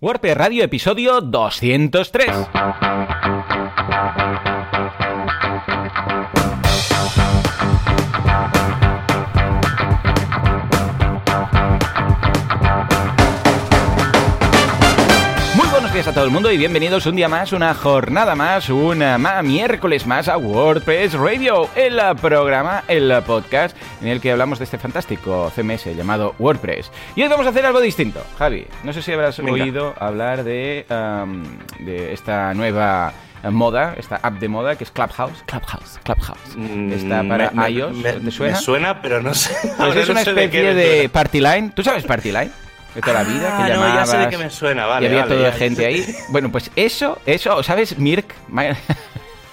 WordPress Radio, episodio 203. Días a todo el mundo y bienvenidos un día más, una jornada más, una más, miércoles más a WordPress Radio, el programa, el podcast en el que hablamos de este fantástico CMS llamado WordPress. Y hoy vamos a hacer algo distinto. Javi, no sé si habrás Venga. oído hablar de, um, de esta nueva eh, moda, esta app de moda que es Clubhouse. Clubhouse, Clubhouse. Mm, Está para me- me- iOS, me- ¿te suena? Me suena, pero no sé. Pues es no una sé de especie de, suena. party line. ¿Tú sabes party line? De toda la vida, Ah, que no, llamabas... ya sé de qué me suena, vale. y había vale, toda gente ahí. Bueno, pues eso, eso, ¿sabes? Mirk.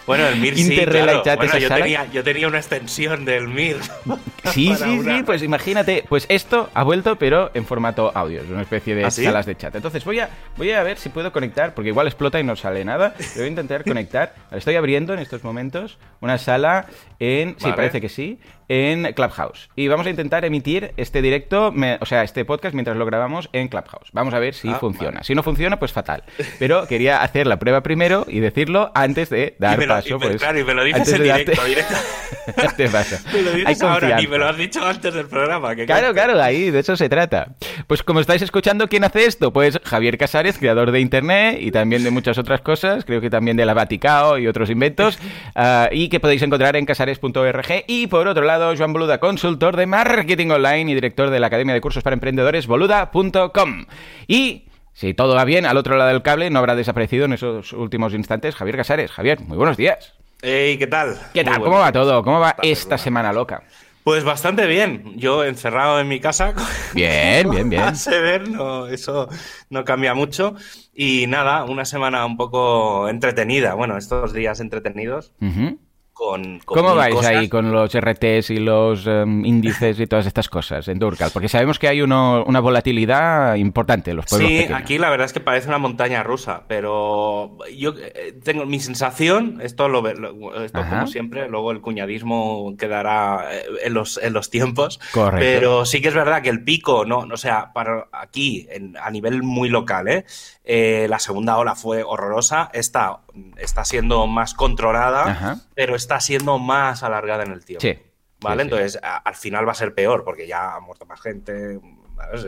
Bueno, el MIR sí, claro. Bueno, yo tenía, yo tenía una extensión del MIR. Sí, sí, una- sí, pues imagínate, pues esto ha vuelto, pero en formato audio, es una especie de ¿Ah, sí? salas de chat. Entonces voy a, voy a ver si puedo conectar, porque igual explota y no sale nada. voy a intentar conectar. Estoy abriendo en estos momentos una sala en, sí, Vale. parece que sí, en Clubhouse. Y vamos a intentar emitir este directo, me- o sea, este podcast mientras lo grabamos en Clubhouse. Vamos a ver si Ah, funciona. vale. Si no funciona, pues fatal. Pero quería hacer la prueba primero y decirlo antes de dar y lo, paso. y me- pues, claro, y me lo dices en de darte- directo, directo. darte paso. Me lo Hay dices ahora, ni me lo has dicho antes del programa. que Claro, claro, ahí de eso se trata. Pues como estáis escuchando, ¿quién hace esto? Pues Javier Casares, creador de Internet y también de muchas otras cosas, creo que también de la Vaticao y otros inventos, ah, y que podéis encontrar en casares.org. Y por otro lado, Joan Boluda, consultor de marketing online y director de la Academia de Cursos para Emprendedores, boluda.com. Y... Si todo va bien, al otro lado del cable no habrá desaparecido en esos últimos instantes Javier Casares. Javier, muy buenos días. Ey, ¿qué tal? ¿Qué tal? ¿Cómo va todo? ¿Cómo va esta semana loca? Pues bastante bien. Yo encerrado en mi casa. Bien, bien, bien. A ver, no, eso no cambia mucho. Y nada, una semana un poco entretenida. Bueno, estos días entretenidos Ujú. Con, con ¿Cómo vais cosas. ahí con los RTs y los em, índices y todas estas cosas en Durcal? Porque sabemos que hay uno- una volatilidad importante en los pueblos Sí, pequeños. aquí la verdad es que parece una montaña rusa, pero yo eh, tengo mi sensación, esto lo, ve- lo- esto Ajá. como siempre, luego el cuñadismo quedará eh, en los, en los tiempos, Correcto. pero sí que es verdad que el pico, no, o sea, para aquí en- a nivel muy local, ¿eh? Eh, la segunda ola fue horrorosa, esta está siendo más controlada, Ajá. pero está siendo más alargada en el tiempo. Sí. ¿Vale? Sí, sí. Entonces, a- al final va a ser peor, porque ya ha muerto más gente.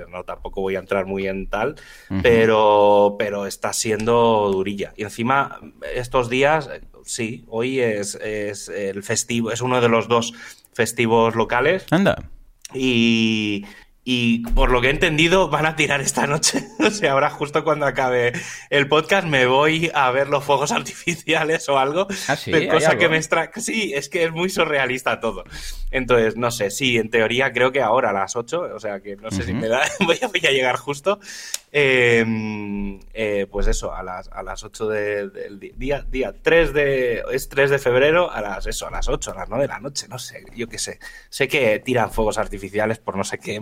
No, tampoco voy a entrar muy en tal, pero, pero está siendo durilla. Y encima, estos días, sí, hoy es, es el festivo, es uno de los dos festivos locales. Anda. Y, y por lo que he entendido, van a tirar esta noche. o sea, ahora justo cuando acabe el podcast me voy a ver los fuegos artificiales o algo. Ah, sí, Pero ¿hay cosa algo? que me extra... Sí, es que es muy surrealista todo. Entonces, no sé, sí, en teoría creo que ahora a las 8, o sea que no sé si me da, voy a, voy a llegar justo. Eh, eh, pues eso, a las, a las 8 de- del di- día, día 3 de, es 3 de febrero, a las, eso, a las 8, a las 9 de la noche, no sé, yo qué sé. Sé que tiran fuegos artificiales por no sé qué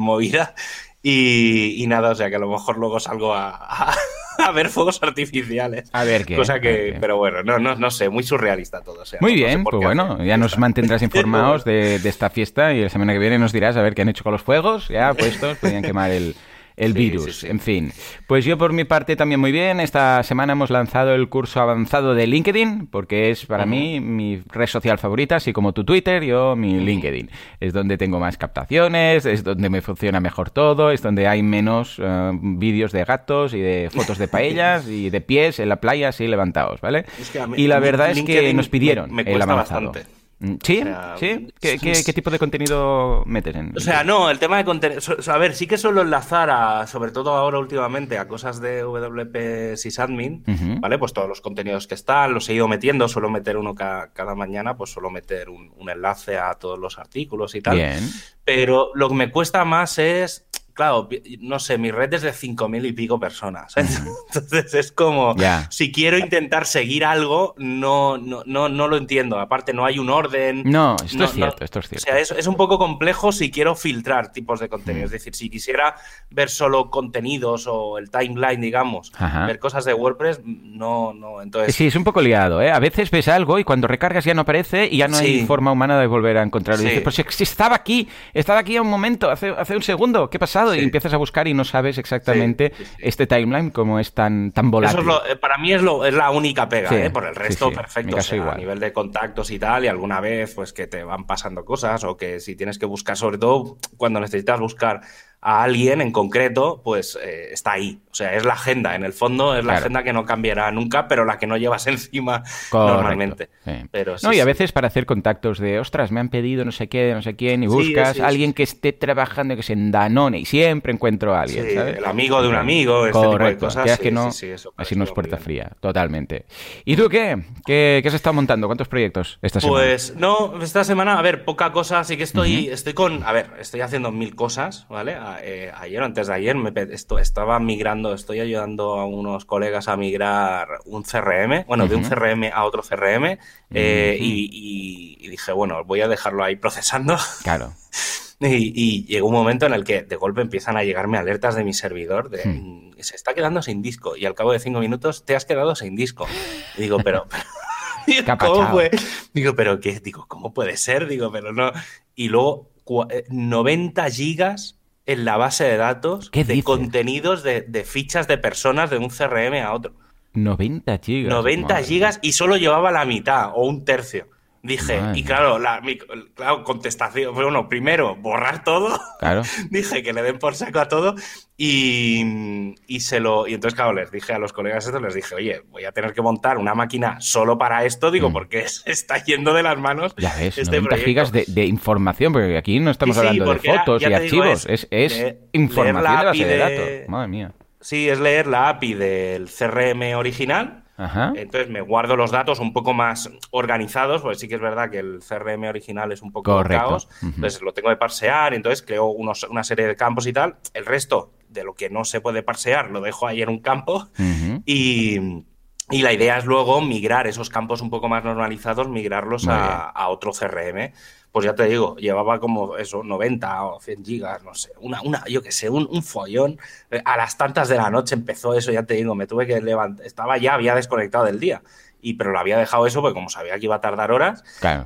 y, y nada, o sea que a lo mejor luego salgo a, a- a ver fuegos artificiales. A ver qué. Cosa que, qué. pero bueno, no, no, no sé, muy surrealista todo. o sea, Muy no- bien, pues bueno, ya nos mantendrás informados de, de esta fiesta y la semana que viene nos dirás a ver qué han hecho con los fuegos, ya puestos, podían quemar el, el Sí, virus, sí, sí. en fin. Pues yo por mi parte también muy bien, esta semana hemos lanzado el curso avanzado de LinkedIn, porque es para mí mi red social favorita, así como tu Twitter, yo mi LinkedIn. Es donde tengo más captaciones, es donde me funciona mejor todo, es donde hay menos eh, vídeos de gatos y de fotos de paellas y de pies en la playa así levantados, ¿vale? Es que a mí- y la verdad es que LinkedIn nos pidieron me- me el avanzado. bastante. ¿Sí? O sea, ¿Sí? ¿Qué, qué- sí. qué tipo de contenido metes en O sea, no, el tema de contenido. A ver, sí que suelo enlazar a, sobre todo ahora últimamente, a cosas de WP Sysadmin, Ujú. ¿vale? Pues todos los contenidos que están, los he ido metiendo, suelo meter uno ca- cada mañana, pues suelo meter un, un enlace a todos los artículos y tal. Bien. Pero lo que me cuesta más es, claro, no sé, mi red es de 5.000 y pico personas. Entonces es como, si quiero intentar seguir algo, no, no, no, no lo entiendo. Aparte, no hay un orden. No, esto No, es cierto, no. esto es O cierto. sea, es, es un poco complejo si quiero filtrar tipos de contenido. Mm. Es decir, si quisiera ver solo contenidos o el timeline, digamos, Ajá. ver cosas de WordPress, no, no. Entonces, Sí, es un poco liado, ¿eh? A veces ves algo y cuando recargas ya no aparece y ya no hay forma humana de volver a encontrarlo. Y Sí. dices, pues si- estaba aquí, estaba aquí a un momento, hace, hace un segundo, ¿qué ha pasado? Pasado y empiezas a buscar y no sabes exactamente este timeline como es tan, tan volátil. Eh, para mí es, lo, es la única pega, ¿eh? por el resto perfecto. a nivel de contactos y tal, y alguna vez pues que te van pasando cosas o que si tienes que buscar, sobre todo cuando necesitas buscar a alguien en concreto, pues eh, está ahí. O sea, es la agenda. En el fondo es la agenda que no cambiará nunca, pero la que no llevas encima normalmente. Pero, no, y a veces para hacer contactos de, ostras, me han pedido no sé qué, no sé quién, y buscas a alguien que esté trabajando, que se en Danone, y siempre encuentro a alguien, ¿sabes? El amigo de un amigo, este Correcto. tipo de cosas. que no, así no es puerta fría, totalmente. ¿Y tú qué? qué? ¿Qué has estado montando? ¿Cuántos proyectos esta semana? Pues no, esta semana, a ver, poca cosa, así que estoy, estoy con, a ver, estoy haciendo mil cosas, ¿vale? Eh, ayer o antes de ayer me estaba migrando, estoy ayudando a unos colegas a migrar un CRM, bueno, de un CRM a otro CRM, eh, y, dije, bueno, voy a dejarlo ahí procesando. Claro. y, llegó un momento en el que de golpe empiezan a llegarme alertas de mi servidor de hmm. se está quedando sin disco y al cabo de cinco minutos te has quedado sin disco. Y digo, pero... ¿Cómo fue? Digo, pero qué, digo, ¿cómo puede ser? Digo, pero no. Y luego 90 eh, gigas en la base de datos de contenidos de, fichas de personas de un CRM a otro. 90 gigas. 90 gigas y solo llevaba la mitad o un tercio. Dije, y claro, la claro, contestación, bueno, primero, borrar todo. Claro. dije que le den por saco a todo y, y, se lo. Y entonces, claro, les dije a los colegas esto, les dije, oye, voy a tener que montar una máquina solo para esto, digo, mm. porque se está yendo de las manos. Ya ves, este 90 gigas de, información, porque aquí no estamos hablando de fotos y archivos, es, es, información de base de datos. Madre mía. Sí, es leer la API del CRM original entonces me guardo los datos un poco más organizados, porque sí que es verdad que el CRM original es un poco caos. Entonces lo tengo que parsear, entonces creo una serie de campos y tal. El resto de lo que no se puede parsear lo dejo ahí en un campo. Y... la idea es luego migrar esos campos un poco más normalizados, migrarlos a, a, otro CRM pues ya te digo, llevaba como eso, 90 o 100 gigas, no sé, una, una yo qué sé, un, un, follón. Eh, a las tantas de la noche empezó eso, ya te digo, me tuve que levantar, estaba ya, había desconectado del día y pero lo había dejado eso porque como sabía que iba a tardar horas.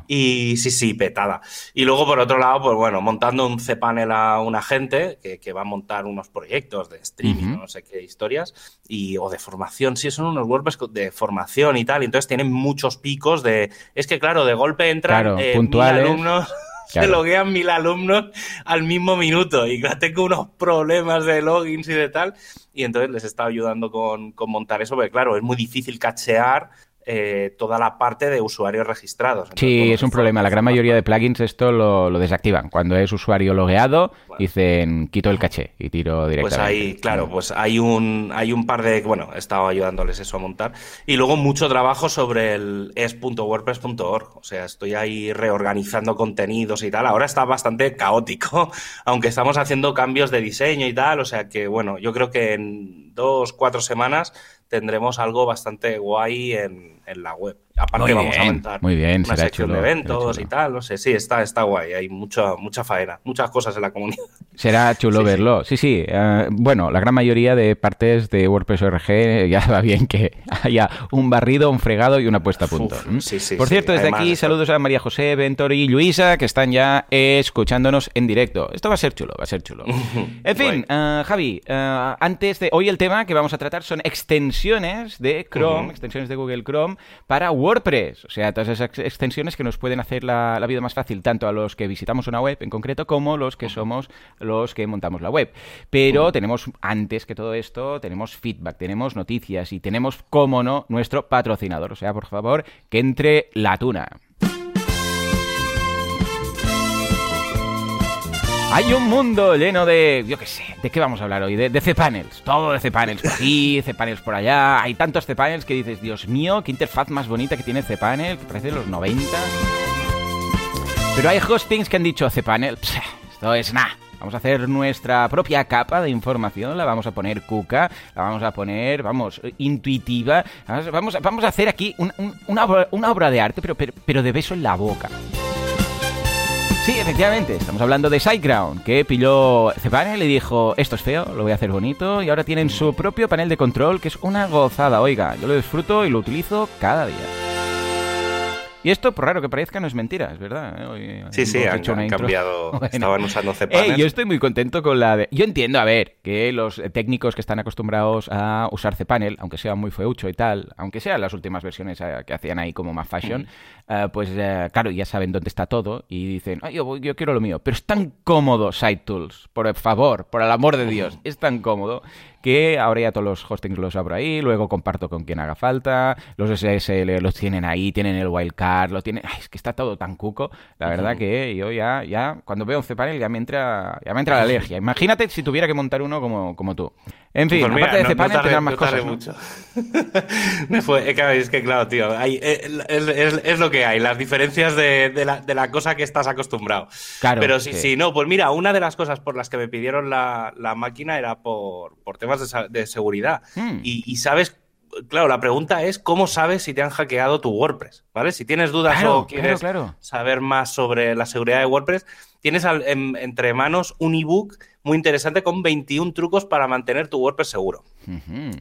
Y sí, sí, petada. Y luego, por otro lado, pues bueno, montando un cPanel a una gente que, va a montar unos proyectos de streaming, no sé qué historias, y, o de formación. Sí, son unos WordPress de formación y tal. Y entonces tienen muchos picos de... Es que, claro, de golpe entran eh, puntuales. alumnos... Se loguean mil alumnos al mismo minuto y tengo unos problemas de logins y de tal. Y entonces les estaba ayudando con, con montar eso, porque claro, es muy difícil cachear eh, toda la parte de usuarios registrados. sí, es un problema. La gran mayoría de plugins esto lo, desactivan. Cuando es usuario logueado, dicen quito el caché y tiro directamente. Pues ahí, claro, pues hay un, hay un par de. Bueno, he estado ayudándoles eso a montar. Y luego mucho trabajo sobre el es.wordpress.org. O sea, estoy ahí reorganizando contenidos y tal. Ahora está bastante caótico, aunque estamos haciendo cambios de diseño y tal. O sea que, bueno, yo creo que en dos, cuatro semanas tendremos algo bastante guay en, en la web. Aparte vamos a aumentar muy bien, una sección de eventos y tal, no sé, sí, está, está guay, hay mucha, mucha faena, muchas cosas en la comunidad. Será chulo verlo, sí, sí. Eh, bueno, la gran mayoría de partes de WordPress ORG ya va bien que haya un barrido, un fregado y una puesta a punto. Por cierto, desde aquí saludos a María José, Ventor y Luisa que están ya escuchándonos en directo. Esto va a ser chulo, va a ser chulo. En fin, eh, Javi, eh, antes de hoy el tema que vamos a tratar son extensiones de Chrome, extensiones de Google Chrome para WordPress. O sea, todas esas extensiones que nos pueden hacer la, vida más fácil, tanto a los que visitamos una web en concreto como los que somos los que montamos la web. Pero tenemos, antes que todo esto, tenemos feedback, tenemos noticias y tenemos, como no, nuestro patrocinador. O sea, por favor, que entre la tuna. Hay un mundo lleno de, yo qué sé, ¿de qué vamos a hablar hoy? De, de cPanels, todo de cPanels por aquí, cPanels por allá. Hay tantos cPanels que dices, Dios mío, qué interfaz más bonita que tiene cPanel, que parece de los 90. Pero hay hostings que han dicho cPanel, esto es nada. Vamos a hacer nuestra propia capa de información, la vamos a poner cuca, la vamos a poner, vamos, intuitiva. Vamos, vamos a hacer aquí una, obra, de arte, pero, pero de beso en la boca. Sí, efectivamente, estamos hablando de SiteGround, que pilló cPanel y dijo, esto es feo, lo voy a hacer bonito, y ahora tienen su propio panel de control, que es una gozada, oiga, yo lo disfruto y lo utilizo cada día. Y esto, por raro que parezca, no es mentira, es verdad. ¿eh? Hoy sí, sí, han, cambiado. Estaban usando cPanels. yo estoy muy contento con la de. Yo entiendo, a ver, que los técnicos que están acostumbrados a usar cPanel, aunque sea muy feucho y tal, aunque sean las últimas versiones eh, que hacían ahí como más fashion, eh, pues claro, ya saben dónde está todo y dicen, Ay, yo, yo, quiero lo mío. Pero es tan cómodo SiteTools, por favor, por el amor de Dios, es tan cómodo que ahora ya todos los hostings los abro ahí, luego comparto con quien haga falta, los SSL los tienen ahí, tienen el wildcard, lo tienen... es que está todo tan cuco, la verdad que yo ya, ya cuando veo un cPanel ya me entra, ya me entra la alergia. Imagínate si tuviera que montar uno como, como tú. En fin, pues aparte de cPanel no, más cosas. Mucho. me fue, es que claro, tío, hay, eh, es, lo que hay, las diferencias de, la, de, la, cosa que estás acostumbrado. Claro. Pero sí, sí, no, pues mira, una de las cosas por las que me pidieron la, la máquina era por, por temas de, seguridad. Hmm. Y, sabes, claro, la pregunta es cómo sabes si te han hackeado tu WordPress, ¿vale? Si tienes dudas o quieres saber más sobre la seguridad de WordPress, tienes entre manos un ebook muy interesante con 21 trucos para mantener tu WordPress seguro.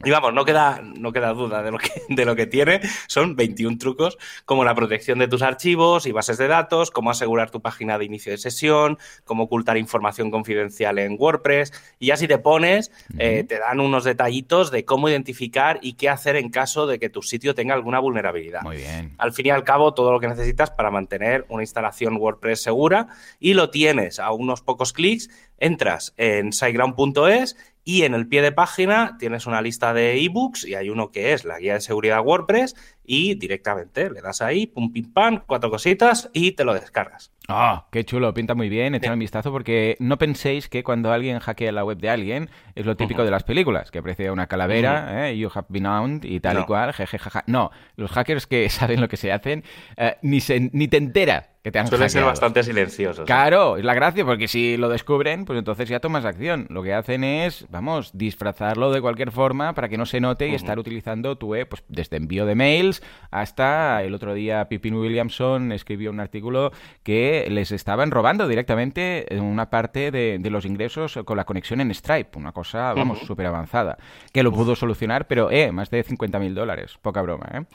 Y vamos, no queda, no queda duda de lo, que, de lo que tiene. Son 21 trucos como la protección de tus archivos y bases de datos, cómo asegurar tu página de inicio de sesión, cómo ocultar información confidencial en WordPress. Y ya si te pones, eh, te dan unos detallitos de cómo identificar y qué hacer en caso de que tu sitio tenga alguna vulnerabilidad. Muy bien. Al fin y al cabo, todo lo que necesitas para mantener una instalación WordPress segura y lo tienes a unos pocos clics entras en siteground.es y en el pie de página tienes una lista de ebooks y hay uno que es la guía de seguridad WordPress y directamente le das ahí, pum, pim, pam, cuatro cositas y te lo descargas. Ah, qué chulo, pinta muy bien, echad un vistazo porque no penséis que cuando alguien hackea la web de alguien es lo típico de las películas, que aprecia una calavera, eh, you have been owned y tal y cual, jejejaja. No, los hackers que saben lo que se hacen eh, ni, se, ni te entera que te han Suelen ser bastante silenciosos. Claro, es la gracia, porque si lo descubren, pues entonces ya tomas acción. Lo que hacen es, vamos, disfrazarlo de cualquier forma para que no se note y estar utilizando tu web, pues desde envío de mails hasta el otro día Pippin Williamson escribió un artículo que les estaban robando directamente una parte de, los ingresos con la conexión en Stripe, una cosa, vamos, súper avanzada, que lo pudo solucionar, pero, eh, más de 50.000 dólares, poca broma, ¿eh?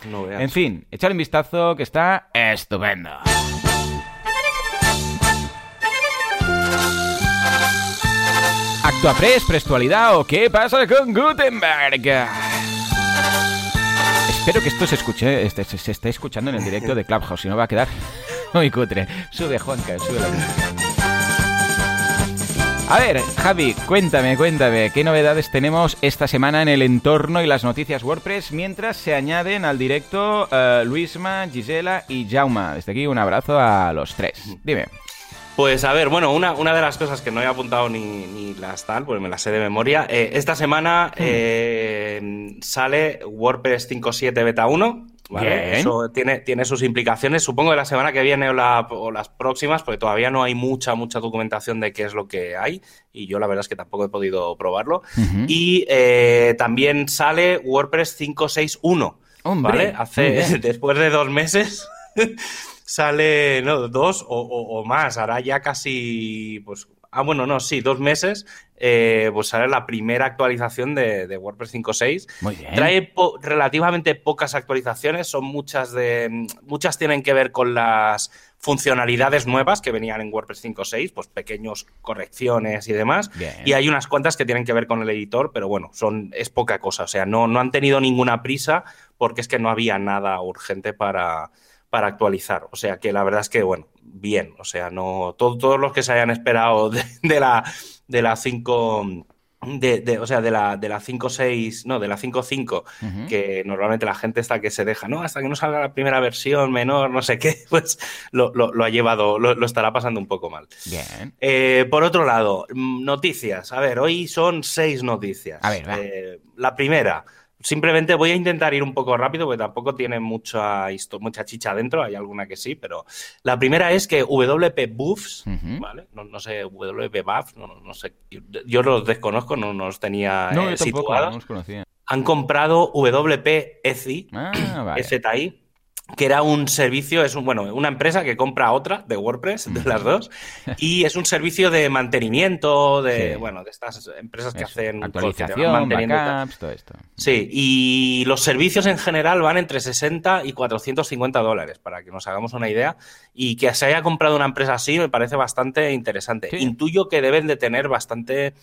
en fin, echar un vistazo que está estupendo. ¿Actuapress, Prestualidad o qué pasa con Gutenberg? Espero que esto se escuche, este, se, esté escuchando en el directo de Clubhouse, si no va a quedar muy cutre. Sube, Juanca, sube la. A ver, Javi, cuéntame, cuéntame, ¿qué novedades tenemos esta semana en el entorno y las noticias WordPress mientras se añaden al directo uh, Luisma, Gisela y Jauma? Desde aquí un abrazo a los tres. Dime. Pues a ver, bueno, una, una de las cosas que no he apuntado ni, ni las tal, pues me las sé de memoria. Eh, esta semana hmm. eh, sale WordPress 5.7 Beta 1. ¿vale? Eso tiene, tiene sus implicaciones. Supongo que la semana que viene o, las próximas, porque todavía no hay mucha, mucha documentación de qué es lo que hay. Y yo la verdad es que tampoco he podido probarlo. Y eh, también sale WordPress 5.6.1. ¿Vale? Hace, después de dos meses. Sale, no, dos o, más, hará ya casi, pues, ah, bueno, no, sí, dos meses, eh, pues sale la primera actualización de, WordPress 5.6. Muy bien. Trae relativamente pocas actualizaciones, son muchas de, muchas tienen que ver con las funcionalidades nuevas que venían en WordPress 5.6, pues pequeños correcciones y demás. Y hay unas cuantas que tienen que ver con el editor, pero bueno, son, es poca cosa. O sea, no, no han tenido ninguna prisa porque es que no había nada urgente para, para actualizar. O sea que la verdad es que, bueno, bien. O sea, no. todos los que se hayan esperado de, la de la 5. De, o sea, de la, de la 5.6, no, de la 5.5, que normalmente la gente está que se deja, no, hasta que no salga la primera versión menor, no sé qué, pues lo, ha llevado, lo, estará pasando un poco mal. Bien. Eh, por otro lado, mm, noticias. A ver, hoy son seis noticias. A ver, eh, la primera, Simplemente voy a intentar ir un poco rápido porque tampoco tiene mucha, mucha chicha dentro, hay alguna que sí, pero la primera es que WP Buffs, ¿vale? No, sé, WP Buffs, no, sé, yo, los desconozco, no, los tenía no, eh, conocía. Han comprado WP ECI, ah, que era un servicio, es un, bueno, una empresa que compra otra de WordPress, de las dos, y es un servicio de mantenimiento, de, Sí. bueno, de estas empresas que Eso, hacen actualización, backups, todo esto. Sí, y los servicios en general van entre 60 y 450 dólares, para que nos hagamos una idea. Y que se haya comprado una empresa así me parece bastante interesante. Sí. Intuyo que deben de tener bastante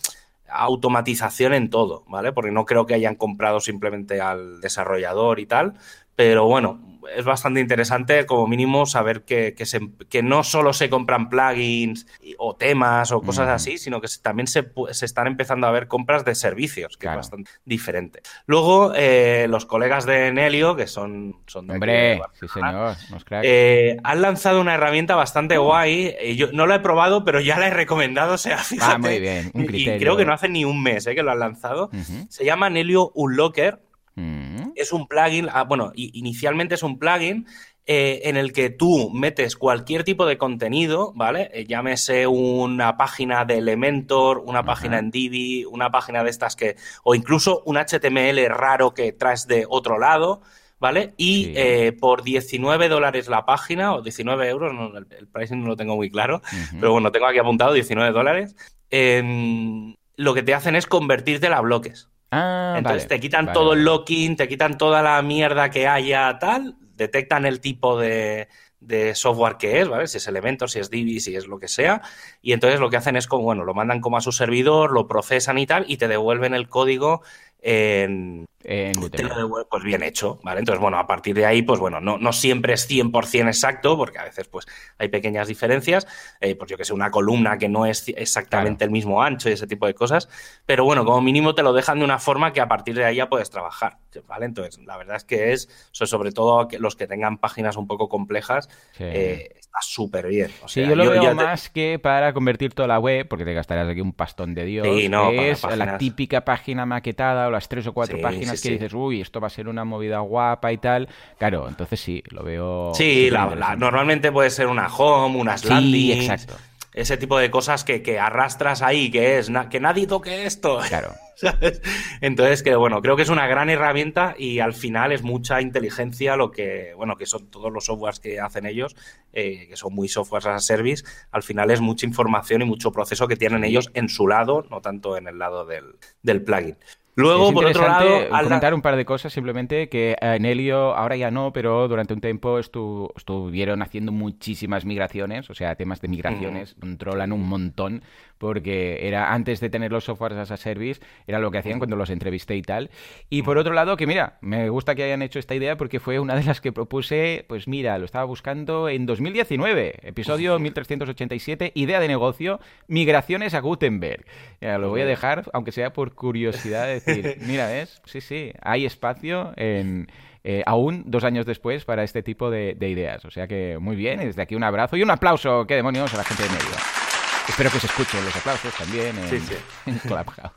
automatización en todo, ¿vale? Porque no creo que hayan comprado simplemente al desarrollador y tal. Pero bueno, es bastante interesante como mínimo saber que, que, se- que no solo se compran plugins y- o temas o cosas así, sino que se- también se, se están empezando a ver compras de servicios, que Claro. es bastante diferente. Luego, eh, los colegas de Nelio, que son, son de Hombre, sí señor, eh, han lanzado una herramienta bastante guay. Eh, Yo no la he probado, pero ya la he recomendado. O sea, fíjate. Ah, muy bien, un Y- criterio. Y creo que no hace ni un mes eh, que lo han lanzado. Se llama Nelio Unlocker. Mm. Es un plugin, ah, bueno, inicialmente es un plugin eh, en el que tú metes cualquier tipo de contenido, ¿vale? Eh, llámese una página de Elementor, una página en Divi, una página de estas que, o incluso un HTML raro que traes de otro lado, ¿vale? Y Sí. eh, por 19 dólares la página, o 19 euros, no, el, el pricing no lo tengo muy claro, pero bueno, tengo aquí apuntado 19 dólares. em, lo que te hacen es convertirte a bloques. Ah, Entonces vale, te quitan vale, todo el locking, te quitan toda la mierda que haya, tal, detectan el tipo de, de software que es, ¿vale? Si es Elementor, si es Divi, si es lo que sea, y entonces lo que hacen es como, bueno, lo mandan como a su servidor, lo procesan y tal, y te devuelven el código en, En te lo pues bien hecho, ¿vale? Entonces, bueno, a partir de ahí, pues bueno, no, no siempre es 100% exacto, porque a veces pues hay pequeñas diferencias, eh, pues yo que sé, una columna que no es exactamente el mismo ancho y ese tipo de cosas, pero bueno, como mínimo te lo dejan de una forma que a partir de ahí ya puedes trabajar, ¿vale? Entonces, la verdad es que es, so- sobre todo los que tengan páginas un poco complejas, Sí. eh, está súper bien. O Sí, yo lo veo te- más que para convertir toda la web, porque te gastarás aquí un pastón de Dios. Sí, no, es la típica página maquetada o las tres o cuatro Sí, páginas que dices, uy, esto va a ser una movida guapa y tal. Claro, entonces sí, lo veo. Sí, la- la- normalmente puede ser una home, unas Sí, landings, exacto. Ese tipo de cosas que, que arrastras ahí, que es na- que nadie toque esto. Claro. ¿sabes? Entonces, que bueno, creo que es una gran herramienta y al final es mucha inteligencia lo que, bueno, que son todos los softwares que hacen ellos, eh, que son muy softwares as a service, al final es mucha información y mucho proceso que tienen ellos en su lado, no tanto en el lado del, del plugin. Luego, es por otro lado, al- comentar un par de cosas simplemente que eh, en Helio ahora ya no, pero durante un tiempo estu- estuvieron haciendo muchísimas migraciones, o sea, temas de migraciones, controlan un montón porque era antes de tener los softwares as a service, era lo que hacían cuando los entrevisté y tal. Y por otro lado, que mira, me gusta que hayan hecho esta idea porque fue una de las que propuse, pues mira, lo estaba buscando en 2019, episodio 1387, idea de negocio, migraciones a Gutenberg. Ya, lo voy a dejar, aunque sea por curiosidad, de decir, mira, ¿ves? Sí, sí, hay espacio en... eh, aún dos años después para este tipo de, de ideas. O sea que muy bien, y desde aquí un abrazo y un aplauso, qué demonios, a la gente de medio. Espero que se escuchen los aplausos también en, Sí, sí. en Clubhouse.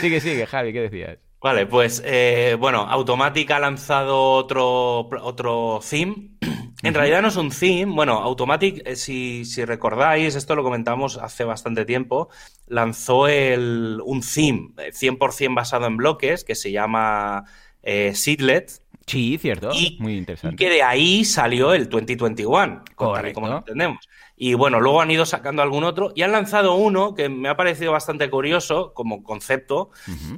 Sigue, sigue, Javi, ¿qué decías? Vale, pues eh, bueno, Automatic ha lanzado otro, otro theme. En realidad no es un theme. Bueno, Automatic, eh, si, si recordáis, esto lo comentamos hace bastante tiempo, lanzó el, un theme eh, 100% basado en bloques que se llama eh, Seedlet. Sí, cierto, Y- muy Y interesante. que de ahí salió el 2021, con tal y como lo Correcto. entendemos. Y bueno, luego han ido sacando algún otro y han lanzado uno que me ha parecido bastante curioso como concepto,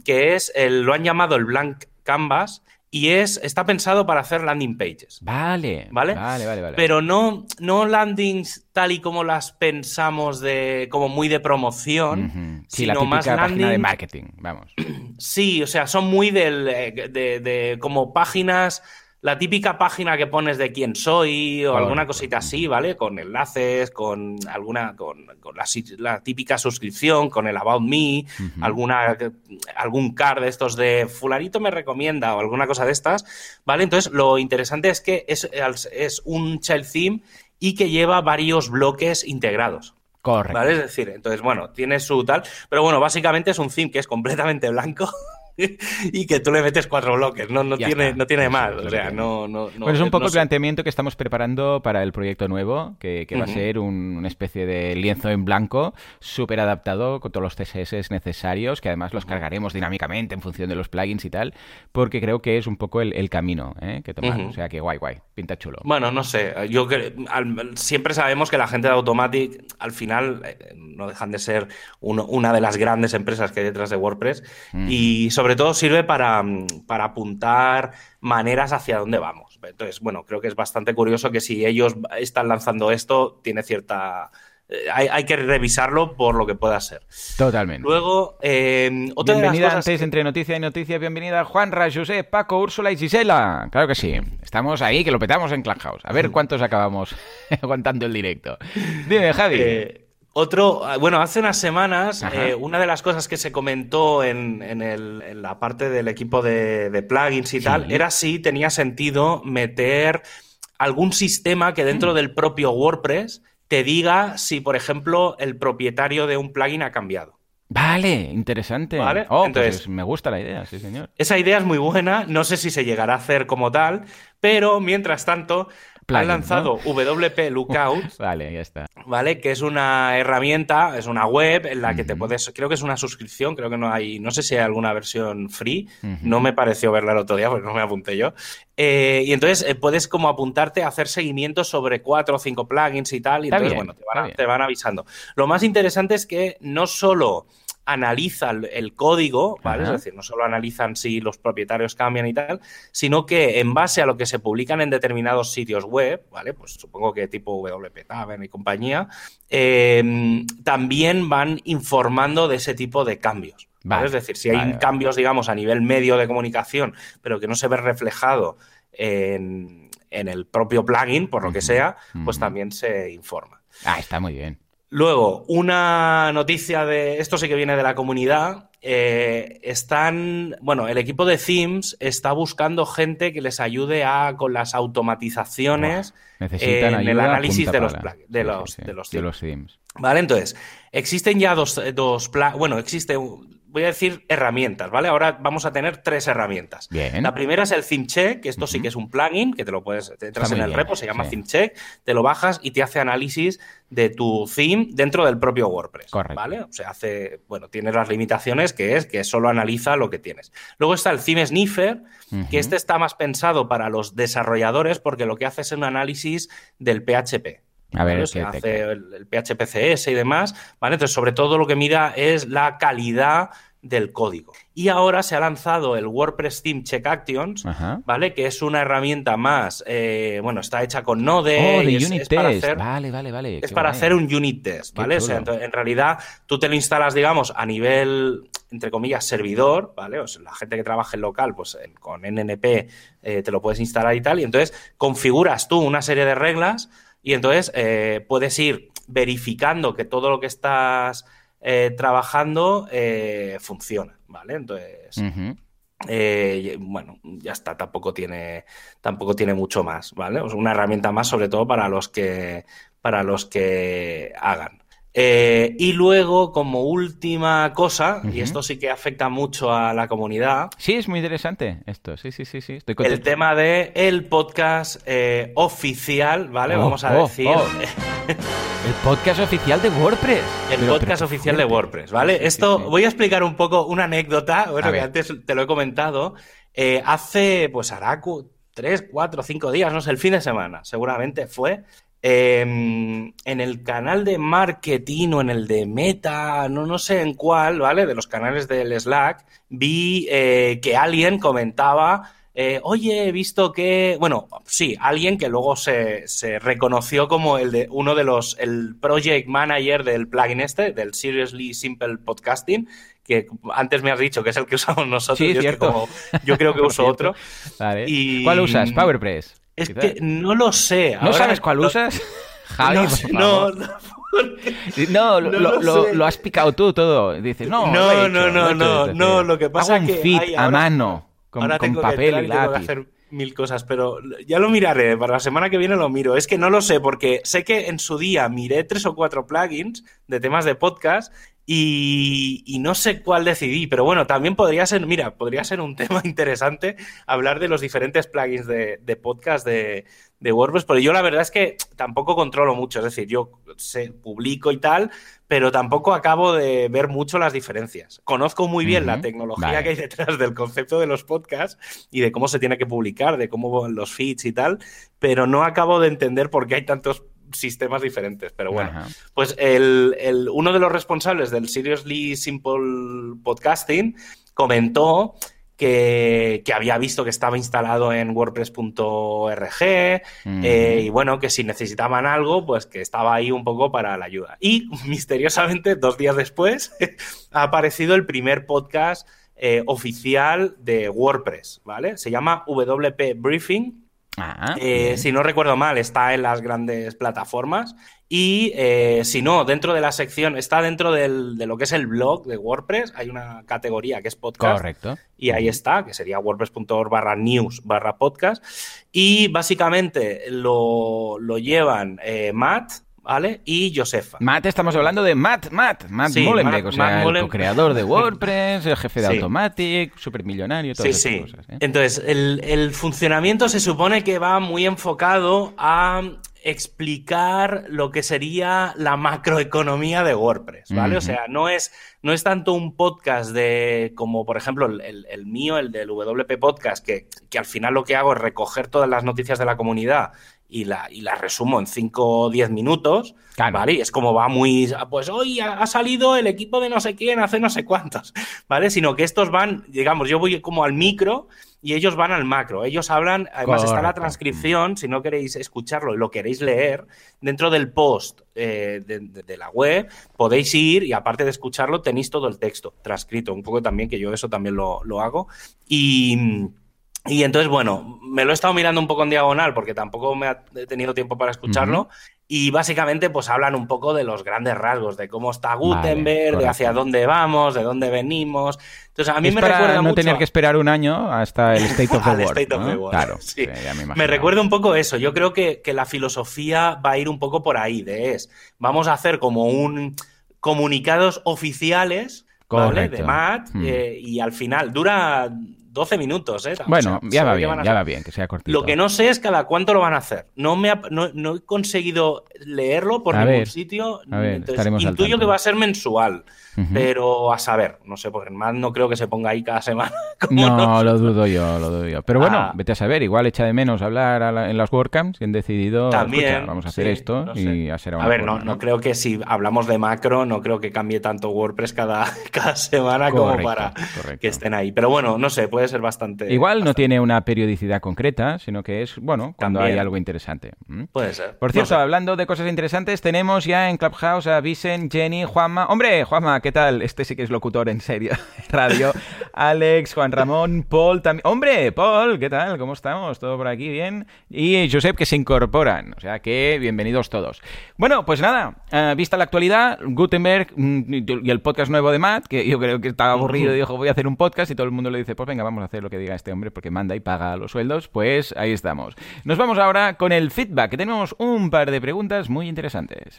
que es el, lo han llamado el Blank Canvas y es está pensado para hacer landing pages. Vale, ¿Vale? vale, vale, vale. Pero no, no landings tal y como las pensamos de como muy de promoción, Ujú. Sí, la sino más página de landing marketing, vamos. Sí, o sea, son muy del, eh, de, de como páginas, la típica página que pones de quién soy o alguna cosita así, ¿vale? Con enlaces, con alguna, con, con la, típica suscripción, con el About Me, alguna, algún card de estos de fulanito me recomienda o alguna cosa de estas, ¿vale? Entonces, lo interesante es que es, es un child theme y que lleva varios bloques integrados. Correcto. ¿Vale? Es decir, entonces, bueno, tiene su tal. Pero bueno, básicamente es un theme que es completamente blanco. y que tú le metes cuatro bloques, no, no tiene, no tiene más, o sea, no, no, Pues es un poco el planteamiento que estamos preparando para el proyecto nuevo, que, va a ser una especie de lienzo en blanco, súper adaptado con todos los CSS necesarios, que además los cargaremos dinámicamente en función de los plugins y tal, porque creo que es un poco el, camino ¿eh? que tomar, o sea que guay, guay, pinta chulo. Bueno, no sé, yo siempre sabemos que la gente de Automatic al final eh, no dejan de ser una de las grandes empresas que hay detrás de WordPress y sobre sobre todo sirve para, para apuntar maneras hacia dónde vamos. Entonces, bueno, creo que es bastante curioso que si ellos están lanzando esto, tiene cierta... Eh, hay, que revisarlo por lo que pueda ser. Totalmente. Luego, eh, otra Bienvenida antes entre noticia y noticia. Bienvenida Juan José, Paco, Úrsula y Gisela. Claro que sí. Estamos ahí, que lo petamos en Clubhouse. A ver cuántos acabamos aguantando el directo. Dime, Javi. Eh, otro, ah, bueno, hace unas semanas, eh, una de las cosas que se comentó en, la parte del equipo de, plugins y tal, era si tenía sentido meter algún sistema que dentro mm. del propio WordPress te diga si, por ejemplo, el propietario de un plugin ha cambiado. Vale, interesante. ¿Vale? Oh, pues Entonces, me gusta la idea, sí, señor. Esa idea es muy buena, no sé si se llegará a hacer como tal, pero mientras tanto, ha lanzado WP Lookout. vale, ya está. Vale, que es una herramienta, es una web en la que te puedes, creo que es una suscripción, creo que no hay, no sé si hay alguna versión free, no me pareció verla el otro día porque no me apunté yo. Eh, y entonces eh, puedes como apuntarte a hacer seguimiento sobre cuatro o cinco plugins y tal, y entonces, bueno, te van avisando. Lo más interesante es que no solo analiza el código, ¿vale? Es decir, no solo analizan si los propietarios cambian y tal, sino que en base a lo que se publican en determinados sitios web, ¿vale? Pues supongo que tipo WP Tavern y compañía, em, también van informando de ese tipo de cambios. ¿vale? es decir, si hay cambios, digamos, a nivel medio de comunicación, pero que no se ve reflejado en, el propio plugin, por lo que sea, pues también se informa. Ah, está muy bien. Luego, una noticia de. Esto sí que viene de la comunidad. Eh, están. Bueno, el equipo de Themes está buscando gente que les ayude a con las automatizaciones en el análisis de los, de, los, de, los, themes. Vale, entonces, existen ya dos, dos bueno, existe voy a decir herramientas, ¿vale? Ahora vamos a tener tres herramientas. La primera es el theme check, que esto sí que es un plugin, que te lo puedes, te entras en el repo, se llama theme check, te lo bajas y te hace análisis de tu theme dentro del propio WordPress. Correcto. ¿Vale? O sea, hace, bueno, tienes las limitaciones que es que solo analiza lo que tienes. Luego está el theme sniffer, que este está más pensado para los desarrolladores porque lo que hace es un análisis del PHP. A ver, se hace el, PHPCS y demás, ¿vale? Entonces, sobre todo lo que mira es la calidad del código. Y ahora se ha lanzado el WordPress Theme Check Actions, ¿vale? Que es una herramienta más, eh, bueno, está hecha con Node. Oh, de unit test. vale, vale, vale. Es para hacer un unit test, ¿vale? O sea, en realidad tú te lo instalas, digamos, a nivel, entre comillas, servidor, ¿vale? O sea, la gente que trabaja en local, pues con NNP eh, te lo puedes instalar y tal. Y entonces configuras tú una serie de reglas y entonces eh, puedes ir verificando que todo lo que estás eh, trabajando eh, funciona, ¿vale? Entonces, bueno, ya está, tampoco tiene, tampoco tiene mucho más, ¿vale? una herramienta más, sobre todo para los que, para los que hagan. Eh, y luego, como última cosa, y esto sí que afecta mucho a la comunidad. Sí, es muy interesante esto. Sí, sí, sí, sí. Estoy el tema de el podcast eh, oficial, ¿vale? Oh, Vamos a oh, decir. Oh. el podcast oficial de WordPress. El podcast oficial de WordPress, ¿vale? esto voy a explicar un poco una anécdota, bueno, que antes te lo he comentado. Eh, hace, pues hará tres, cuatro, cinco días, no sé, el fin de semana, seguramente fue. Em, en el canal de marketing o en el de Meta, no, no sé en cuál, ¿vale? De los canales del Slack, vi eh, que alguien comentaba, eh, oye, he visto que, bueno, sí, alguien que luego se, se, reconoció como el de uno de los, el project manager del plugin este, del Seriously Simple Podcasting, que antes me has dicho que es el que usamos nosotros. Sí, yo, yo creo que uso otro. ¿Cuál usas? PowerPress. Es que no lo sé. ¿No sabes cuál usas? Javi, no, no, no, lo, has picado tú todo. Dices, no, no, no, no, no, no, lo que pasa es que feed a mano con, papel y lápiz. hacer mil cosas, pero ya lo miraré. Para la semana que viene lo miro. Es que no lo sé, porque sé que en su día miré tres o cuatro plugins de temas de podcast Y, no sé cuál decidí, pero bueno, también podría ser, mira, podría ser un tema interesante hablar de los diferentes plugins de, podcast de, WordPress, porque yo la verdad es que tampoco controlo mucho, es decir, yo sé, publico y tal, pero tampoco acabo de ver mucho las diferencias. Conozco muy bien la tecnología que hay detrás del concepto de los podcasts y de cómo se tiene que publicar, de cómo los feeds y tal, pero no acabo de entender por qué hay tantos sistemas diferentes, pero bueno. Pues el, uno de los responsables del Seriously Simple Podcasting comentó que, había visto que estaba instalado en wordpress.org eh, y bueno, que si necesitaban algo, pues que estaba ahí un poco para la ayuda. Y misteriosamente, dos días después, ha aparecido el primer podcast eh, oficial de WordPress, ¿vale? Se llama WP Briefing Ah, eh, si no recuerdo mal, está en las grandes plataformas. Y eh, si no, dentro de la sección, está dentro de lo que es el blog de WordPress, hay una categoría que es podcast. Correcto. Y ahí está, que sería wordpress.org barra news barra podcast. Y básicamente lo, llevan eh, Matt, ¿vale? Y Josefa. Matt, estamos hablando de Matt, Matt, Matt Mullenbeck, o sea, el creador de WordPress, el jefe de Automatic, supermillonario, todas sí, esas cosas. ¿eh? Entonces, el, el funcionamiento se supone que va muy enfocado a explicar lo que sería la macroeconomía de WordPress, ¿vale? O sea, no es, no es tanto un podcast de, como por ejemplo el, el mío, el del WP Podcast, que, que, al final lo que hago es recoger todas las noticias de la comunidad y la, y la resumo en 5 o 10 minutos, ¿vale? Y es como va muy, pues hoy ha, salido el equipo de no sé quién hace no sé cuántos, ¿vale? Sino que estos van, digamos, yo voy como al micro y ellos van al macro. Ellos hablan, además está la transcripción, si no queréis escucharlo y lo queréis leer, dentro del post eh, de, la web podéis ir y aparte de escucharlo tenéis todo el texto transcrito, un poco también que yo eso también lo, lo hago. Y y entonces, bueno, me lo he estado mirando un poco en diagonal porque tampoco me he tenido tiempo para escucharlo. Y básicamente, pues hablan un poco de los grandes rasgos, de cómo está Gutenberg, de hacia dónde vamos, de dónde venimos. Entonces, a mí me recuerda no tener que esperar un año hasta el State of the World. State of the World. Claro, sí. me, recuerda un poco eso. Yo creo que, que la filosofía va a ir un poco por ahí, de es, vamos a hacer como un comunicados oficiales de Matt, mm. eh, y al final dura 12 minutos, ¿eh? Bueno, ya va bien, ya va bien, que sea cortito. Lo que no sé es cada cuánto lo van a hacer. No, me no, he conseguido leerlo por ningún sitio. A ver, entonces, intuyo que va a ser mensual. Pero a saber, no sé, porque más no creo que se ponga ahí cada semana. No, lo dudo yo, lo dudo yo. Pero bueno, ah. vete a saber, igual echa de menos hablar en las WordCamps y han decidido, También, vamos a hacer esto y a ser A ver, no, no, creo que si hablamos de macro, no creo que cambie tanto WordPress cada, cada semana como para que estén ahí. Pero bueno, no sé, ser bastante... Igual no tiene una periodicidad concreta, sino que es, bueno, cuando hay algo interesante. Puede ser. Por cierto, hablando de cosas interesantes, tenemos ya en Clubhouse a Vicen, Jenny, Juanma... Hombre, Juanma, ¿qué tal? Este sí que es locutor en serio. Radio. Alex, Juan Ramón, Paul también. ¡Hombre! Paul, ¿qué tal? ¿Cómo estamos? ¿Todo por aquí bien? Y Josep que se incorporan. O sea que bienvenidos todos. Bueno, pues nada, eh, vista la actualidad, Gutenberg mm, y el podcast nuevo de Matt, que yo creo que estaba aburrido y dijo voy a hacer un podcast y todo el mundo le dice pues venga, vamos hacer lo que diga este hombre porque manda y paga los sueldos. Pues ahí estamos. Nos vamos ahora con el feedback, que tenemos un par de preguntas muy interesantes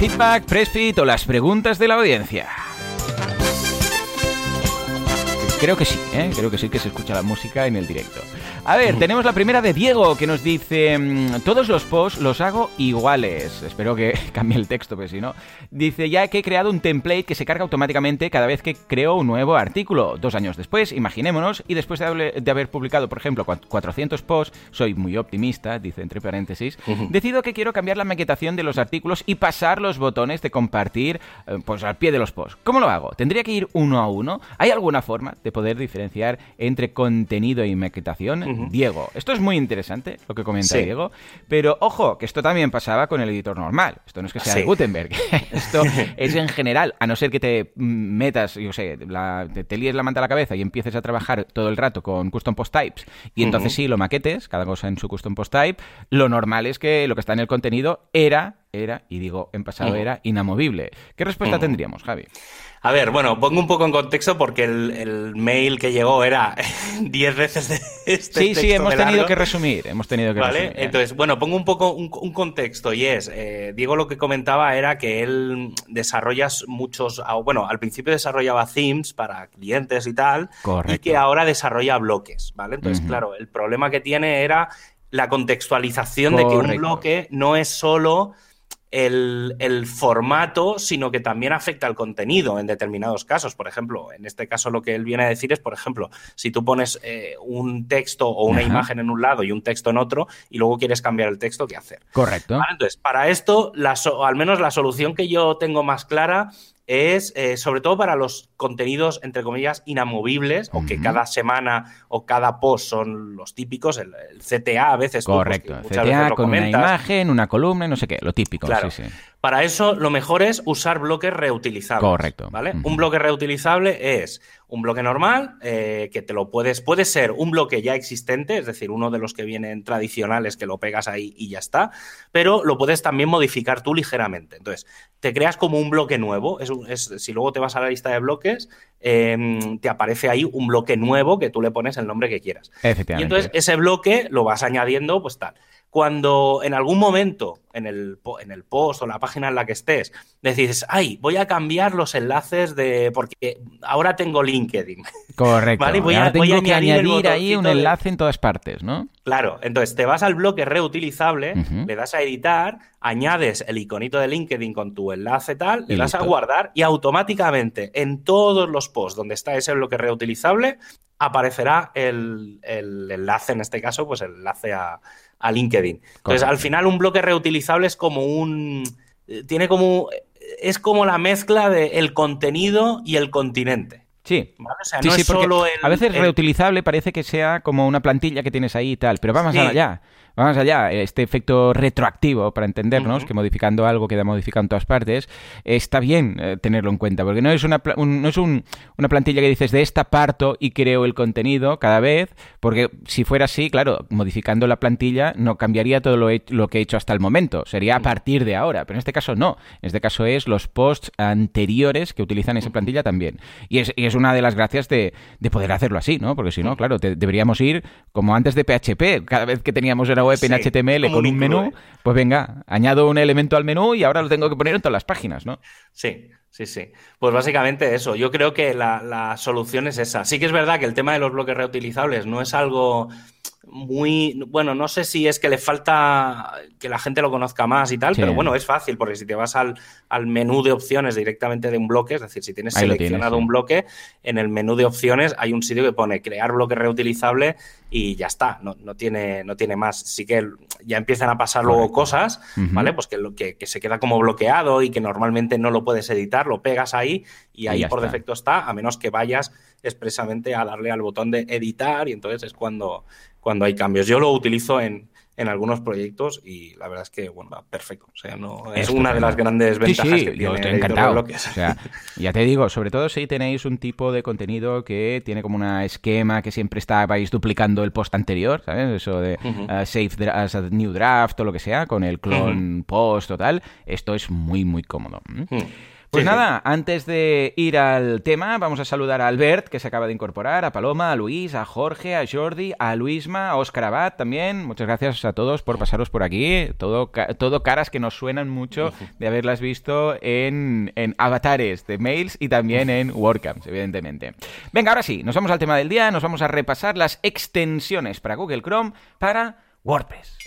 feedback, press fit o las preguntas de la audiencia. Creo que sí, ¿eh? creo que sí que se escucha la música en el directo. A ver, tenemos la primera de Diego que nos dice, mm, todos los posts los hago iguales. Espero que cambie el texto, porque si no. Dice, ya que he creado un template que se carga automáticamente cada vez que creo un nuevo artículo. Dos años después, imaginémonos, y después de haber publicado, por ejemplo, 400 posts, soy muy optimista, dice entre paréntesis, decido que quiero cambiar la maquetación de los artículos y pasar los botones de compartir eh, pues al pie de los posts. ¿Cómo lo hago? ¿Tendría que ir uno a uno? ¿Hay alguna forma de poder diferenciar entre contenido y maquetación? Diego. Esto es muy interesante, lo que comenta Diego, pero ojo, que esto también pasaba con el editor normal. Esto no es que sea de Gutenberg. esto es en general, a no ser que te metas, yo sé, te, te, líes la manta a la cabeza y empieces a trabajar todo el rato con custom post types y entonces sí lo maquetes, cada cosa en su custom post type, lo normal es que lo que está en el contenido era era, y digo en pasado era, inamovible. ¿Qué respuesta tendríamos, Javi? A ver, bueno, pongo un poco en contexto porque el, mail que llegó era 10 veces de este Sí, sí, hemos tenido que resumir, hemos tenido que ¿Vale? resumir. ¿eh? Entonces, bueno, pongo un poco un, contexto y es, eh, Diego lo que comentaba era que él desarrolla muchos, bueno, al principio desarrollaba themes para clientes y tal, Correcto. y que ahora desarrolla bloques, ¿vale? Entonces, claro, el problema que tiene era la contextualización de que un bloque no es solo el, formato, sino que también afecta al contenido en determinados casos. Por ejemplo, en este caso lo que él viene a decir es, por ejemplo, si tú pones eh, un texto o una imagen en un lado y un texto en otro y luego quieres cambiar el texto, ¿qué hacer? Correcto. Entonces, para esto, al menos la solución que yo tengo más clara es eh, sobre todo para los contenidos, entre comillas, inamovibles, o que cada semana o cada post son los típicos, el, CTA a veces. Pues, Correcto, CTA con una imagen, una columna, no sé qué, lo típico. Claro. Sí, sí. Para eso, lo mejor es usar bloques reutilizables. Correcto. ¿Vale? Un bloque reutilizable es un bloque normal, eh, que te lo puedes, puede ser un bloque ya existente, es decir, uno de los que vienen tradicionales que lo pegas ahí y ya está, pero lo puedes también modificar tú ligeramente. Entonces, te creas como un bloque nuevo. Es, si luego te vas a la lista de bloques, em, te aparece ahí un bloque nuevo que tú le pones el nombre que quieras. Efectivamente. Y entonces ese bloque lo vas añadiendo, pues tal cuando en algún momento en el, en el post o la página en la que estés decides, ay, voy a cambiar los enlaces de. porque ahora tengo LinkedIn. Correcto. Voy, a, tengo que añadir, ahí un enlace en todas partes, ¿no? Claro, entonces te vas al bloque reutilizable, le das a editar, añades el iconito de LinkedIn con tu enlace tal, le das a guardar y automáticamente en todos los posts donde está ese bloque reutilizable aparecerá el, el enlace, en este caso, pues el enlace a a LinkedIn. Entonces, al final, un bloque reutilizable es como un. Eh, tiene como. Es como la mezcla de el contenido y el continente. Sí. no es solo a veces reutilizable parece que sea como una plantilla que tienes ahí y tal, pero vamos allá. Vamos allá, este efecto retroactivo, para entendernos, que modificando algo queda modificado en todas partes, está bien eh, tenerlo en cuenta, porque no es, una, no es una plantilla que dices de esta parto y creo el contenido cada vez, porque si fuera así, claro, modificando la plantilla no cambiaría todo lo, lo que he hecho hasta el momento, sería a partir de ahora, pero en este caso no, en este caso es los posts anteriores que utilizan esa plantilla también. Y es, y es una de las gracias de, de, poder hacerlo así, ¿no? Porque si no, claro, deberíamos ir como antes de PHP, cada vez que teníamos una web en HTML con un menú, pues venga, añado un elemento al menú y ahora lo tengo que poner en todas las páginas, ¿no? Sí, sí, sí. Pues básicamente eso. Yo creo que la, la solución es esa. Sí que es verdad que el tema de los bloques reutilizables no es algo muy, bueno, no sé si es que le falta que la gente lo conozca más y tal, pero bueno, es fácil, porque si te vas al, al, menú de opciones directamente de un bloque, es decir, si tienes seleccionado un bloque, en el menú de opciones hay un sitio que pone crear bloque reutilizable y ya está, no, no, tiene, no tiene más. Sí que ya empiezan a pasar luego cosas, ¿vale? Pues que, que, que, se queda como bloqueado y que normalmente no lo puedes editar, lo pegas ahí y ahí por defecto está, a menos que vayas expresamente a darle al botón de editar y entonces es cuando, cuando hay cambios. Yo lo utilizo en, en algunos proyectos y la verdad es que, bueno, va perfecto. O sea, no, es, una de las grandes ventajas que tiene estoy encantado. O sea, ya te digo, sobre todo si tenéis un tipo de contenido que tiene como un esquema que siempre estabais duplicando el post anterior, ¿sabes? Eso de uh, save as a new draft o lo que sea, con el clone post o tal, esto es muy, muy cómodo. Pues nada, antes de ir al tema, vamos a saludar a Albert, que se acaba de incorporar, a Paloma, a Luis, a Jorge, a Jordi, a Luisma, a Oscar Abad también. Muchas gracias a todos por pasaros por aquí. Todo, todo caras que nos suenan mucho de haberlas visto en, en avatares de mails y también en WordCamps, evidentemente. Venga, ahora sí, nos vamos al tema del día, nos vamos a repasar las extensiones para Google Chrome para WordPress.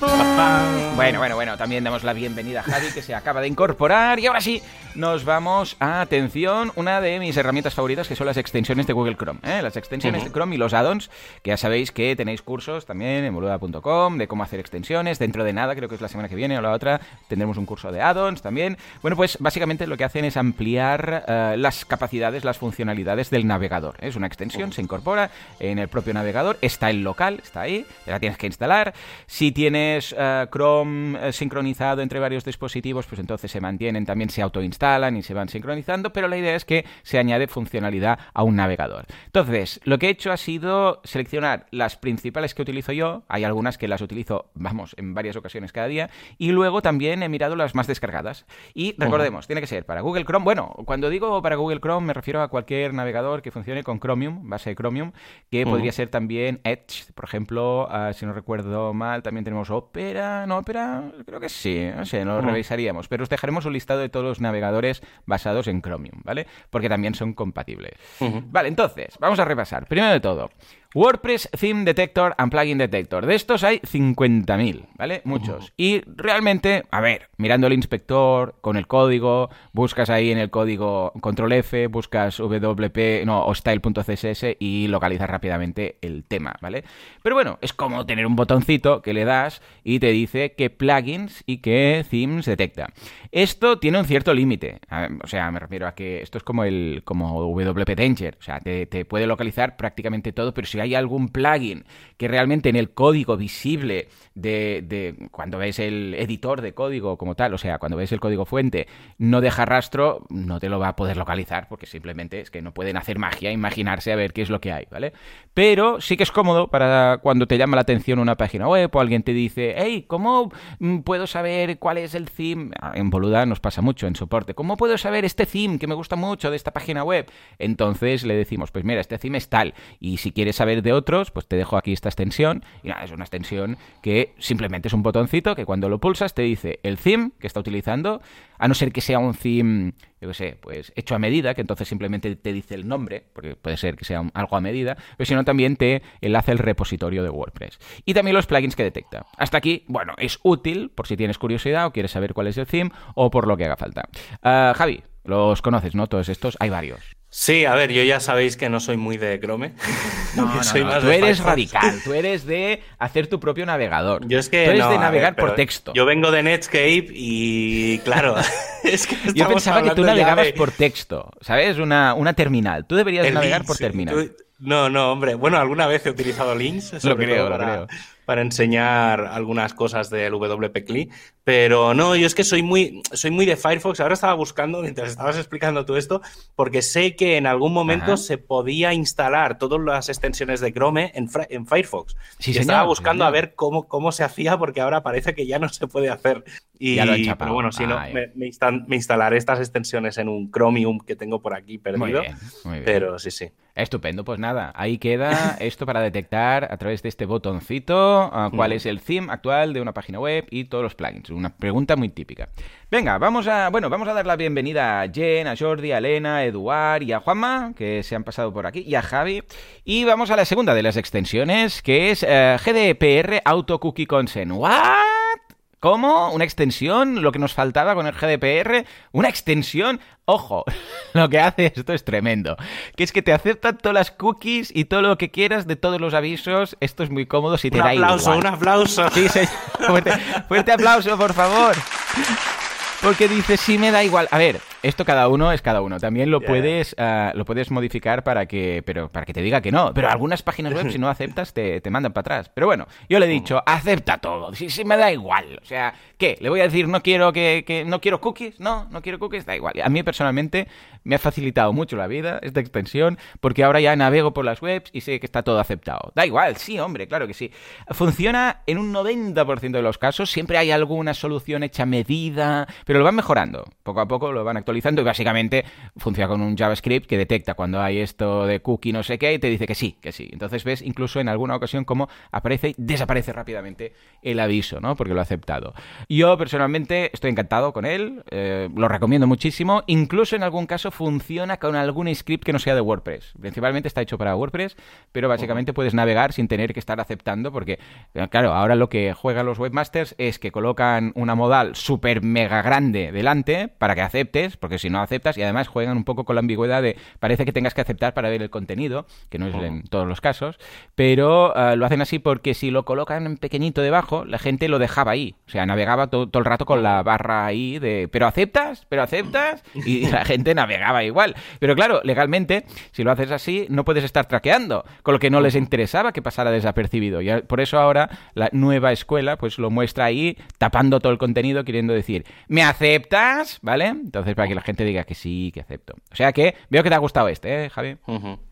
Bueno, bueno, bueno, también damos la bienvenida a Javi que se acaba de incorporar y ahora sí, nos vamos a, atención, una de mis herramientas favoritas que son las extensiones de Google Chrome, ¿eh? las extensiones de Chrome y los add-ons, que ya sabéis que tenéis cursos también en boluda.com de cómo hacer extensiones, dentro de nada, creo que es la semana que viene o la otra, tendremos un curso de add-ons también. Bueno, pues básicamente lo que hacen es ampliar eh, las capacidades, las funcionalidades del navegador. Es una extensión, se incorpora en el propio navegador, está el local, está ahí, te la tienes que instalar. Si tienes tienes eh, Chrome eh, sincronizado entre varios dispositivos, pues entonces se mantienen, también se autoinstalan y se van sincronizando, pero la idea es que se añade funcionalidad a un navegador. Entonces, lo que he hecho ha sido seleccionar las principales que utilizo yo, hay algunas que las utilizo, vamos, en varias ocasiones cada día, y luego también he mirado las más descargadas. Y recordemos, tiene que ser para Google Chrome, bueno, cuando digo para Google Chrome me refiero a cualquier navegador que funcione con Chromium, base de Chromium, que podría ser también Edge, por ejemplo, ah, si no recuerdo mal, también tenemos Opera, no Opera, creo que sí, no sé, lo revisaríamos, pero os dejaremos un listado de todos los navegadores basados en Chromium, ¿vale? Porque también son compatibles. Vale, entonces, vamos a repasar. Primero de todo, WordPress Theme Detector and Plugin Detector. De estos hay 50.000, ¿vale? Muchos. Y realmente, a ver, mirando el inspector, con el código, buscas ahí en el código control F, buscas WP, no, o style.css y localizas rápidamente el tema, ¿vale? Pero bueno, es como tener un botoncito que le das y te dice qué plugins y qué themes detecta. Esto tiene un cierto límite. O sea, me refiero a que esto es como el como WP Danger. O sea, te, te puede localizar prácticamente todo, pero si hay algún plugin que realmente en el código visible de, cuando ves el editor de código como tal, o sea, cuando ves el código fuente, no deja rastro, no te lo va a poder localizar porque simplemente es que no pueden hacer magia, imaginarse a ver qué es lo que hay, ¿vale? Pero sí que es cómodo para cuando te llama la atención una página web o alguien te dice, hey, ¿cómo mm, puedo saber cuál es el theme? Ah, en Boluda nos pasa mucho en soporte. ¿Cómo puedo saber este theme que me gusta mucho de esta página web? Entonces le decimos, pues mira, este theme es tal y si quieres saber de otros, pues te dejo aquí esta extensión. Y nada, es una extensión que simplemente es un botoncito que cuando lo pulsas te dice el theme que está utilizando, a no ser que sea un theme, yo qué sé, pues hecho a medida, que entonces simplemente te dice el nombre, porque puede ser que sea algo a medida, pero si no también te enlaza el repositorio de WordPress. Y también los plugins que detecta. Hasta aquí, bueno, es útil por si tienes curiosidad o quieres saber cuál es el theme o por lo que haga falta. Ah, Javi, los conoces, ¿no? Todos estos, hay varios. Sí, a ver, yo ya sabéis que no soy muy de Chrome. No, no, tú eres radical, tú eres de hacer tu propio navegador. Yo es que tú eres de navegar por texto. Yo vengo de Netscape y claro, es que yo pensaba que tú navegabas por texto, ¿sabes? Una, una terminal. Tú deberías navegar por terminal. No, no, hombre. Bueno, alguna vez he utilizado links. Lo creo, lo creo para enseñar algunas cosas del WP CLI, pero no, yo es que soy muy, soy muy de Firefox. Ahora estaba buscando, mientras estabas explicando todo esto, porque sé que en algún momento se podía instalar todas las extensiones de Chrome en, en Firefox. Sí, y estaba buscando a ver cómo, cómo se hacía, porque ahora parece que ya no se puede hacer. Y, ya lo pero bueno, si no, me, me, instalaré estas extensiones en un Chromium que tengo por aquí perdido. Muy bien, muy bien. Pero sí, sí. Estupendo, pues nada, ahí queda esto para detectar a través de este botoncito cuál es el theme actual de una página web y todos los plugins. Una pregunta muy típica. Venga, vamos a, bueno, vamos a dar la bienvenida a Jen, a Jordi, a Elena, a Eduard y a Juanma, que se han pasado por aquí, y a Javi. Y vamos a la segunda de las extensiones, que es uh, GDPR Auto Cookie Consent. ¿Cómo? ¿Una extensión? Lo que nos faltaba con el GDPR. ¿Una extensión? Ojo, lo que hace esto es tremendo. Que es que te acepta todas las cookies y todo lo que quieras de todos los avisos. Esto es muy cómodo si te un da aplauso, Un aplauso, Sí, sí. Fuerte, fuerte aplauso, por favor. Porque dice, sí me da igual. A ver, esto cada uno es cada uno. También lo puedes uh, lo puedes modificar para que pero para que te diga que no. Pero algunas páginas web, si no aceptas, te, te mandan para atrás. Pero bueno, yo le he dicho, acepta todo. Sí, sí me da igual. O sea, ¿qué? ¿Le voy a decir no quiero que, que no quiero cookies? No, no quiero cookies, da igual. A mí personalmente me ha facilitado mucho la vida esta extensión porque ahora ya navego por las webs y sé que está todo aceptado. Da igual, sí, hombre, claro que sí. Funciona en un 90% de los casos. Siempre hay alguna solución hecha medida pero lo van mejorando. Poco a poco lo van actualizando y básicamente funciona con un JavaScript que detecta cuando hay esto de cookie no sé qué y te dice que sí, que sí. Entonces ves incluso en alguna ocasión cómo aparece y desaparece rápidamente el aviso, ¿no? Porque lo ha aceptado. Yo personalmente estoy encantado con él, eh, lo recomiendo muchísimo. Incluso en algún caso funciona con algún script que no sea de WordPress. Principalmente está hecho para WordPress, pero básicamente puedes navegar sin tener que estar aceptando porque, eh, claro, ahora lo que juegan los webmasters es que colocan una modal súper mega grande delante para que aceptes, porque si no aceptas, y además juegan un poco con la ambigüedad de parece que tengas que aceptar para ver el contenido, que no es en todos los casos, pero ah, lo hacen así porque si lo colocan en pequeñito debajo, la gente lo dejaba ahí. O sea, navegaba todo, todo el rato con la barra ahí de ¿pero aceptas? ¿pero aceptas? Y la gente navegaba igual. Pero claro, legalmente, si lo haces así, no puedes estar traqueando, con lo que no les interesaba que pasara desapercibido. Y por eso ahora la nueva escuela pues lo muestra ahí, tapando todo el contenido, queriendo decir, ¿me aceptas? ¿Vale? Entonces, para que la gente diga que sí, que acepto. O sea que veo que te ha gustado este, ¿eh, Javi?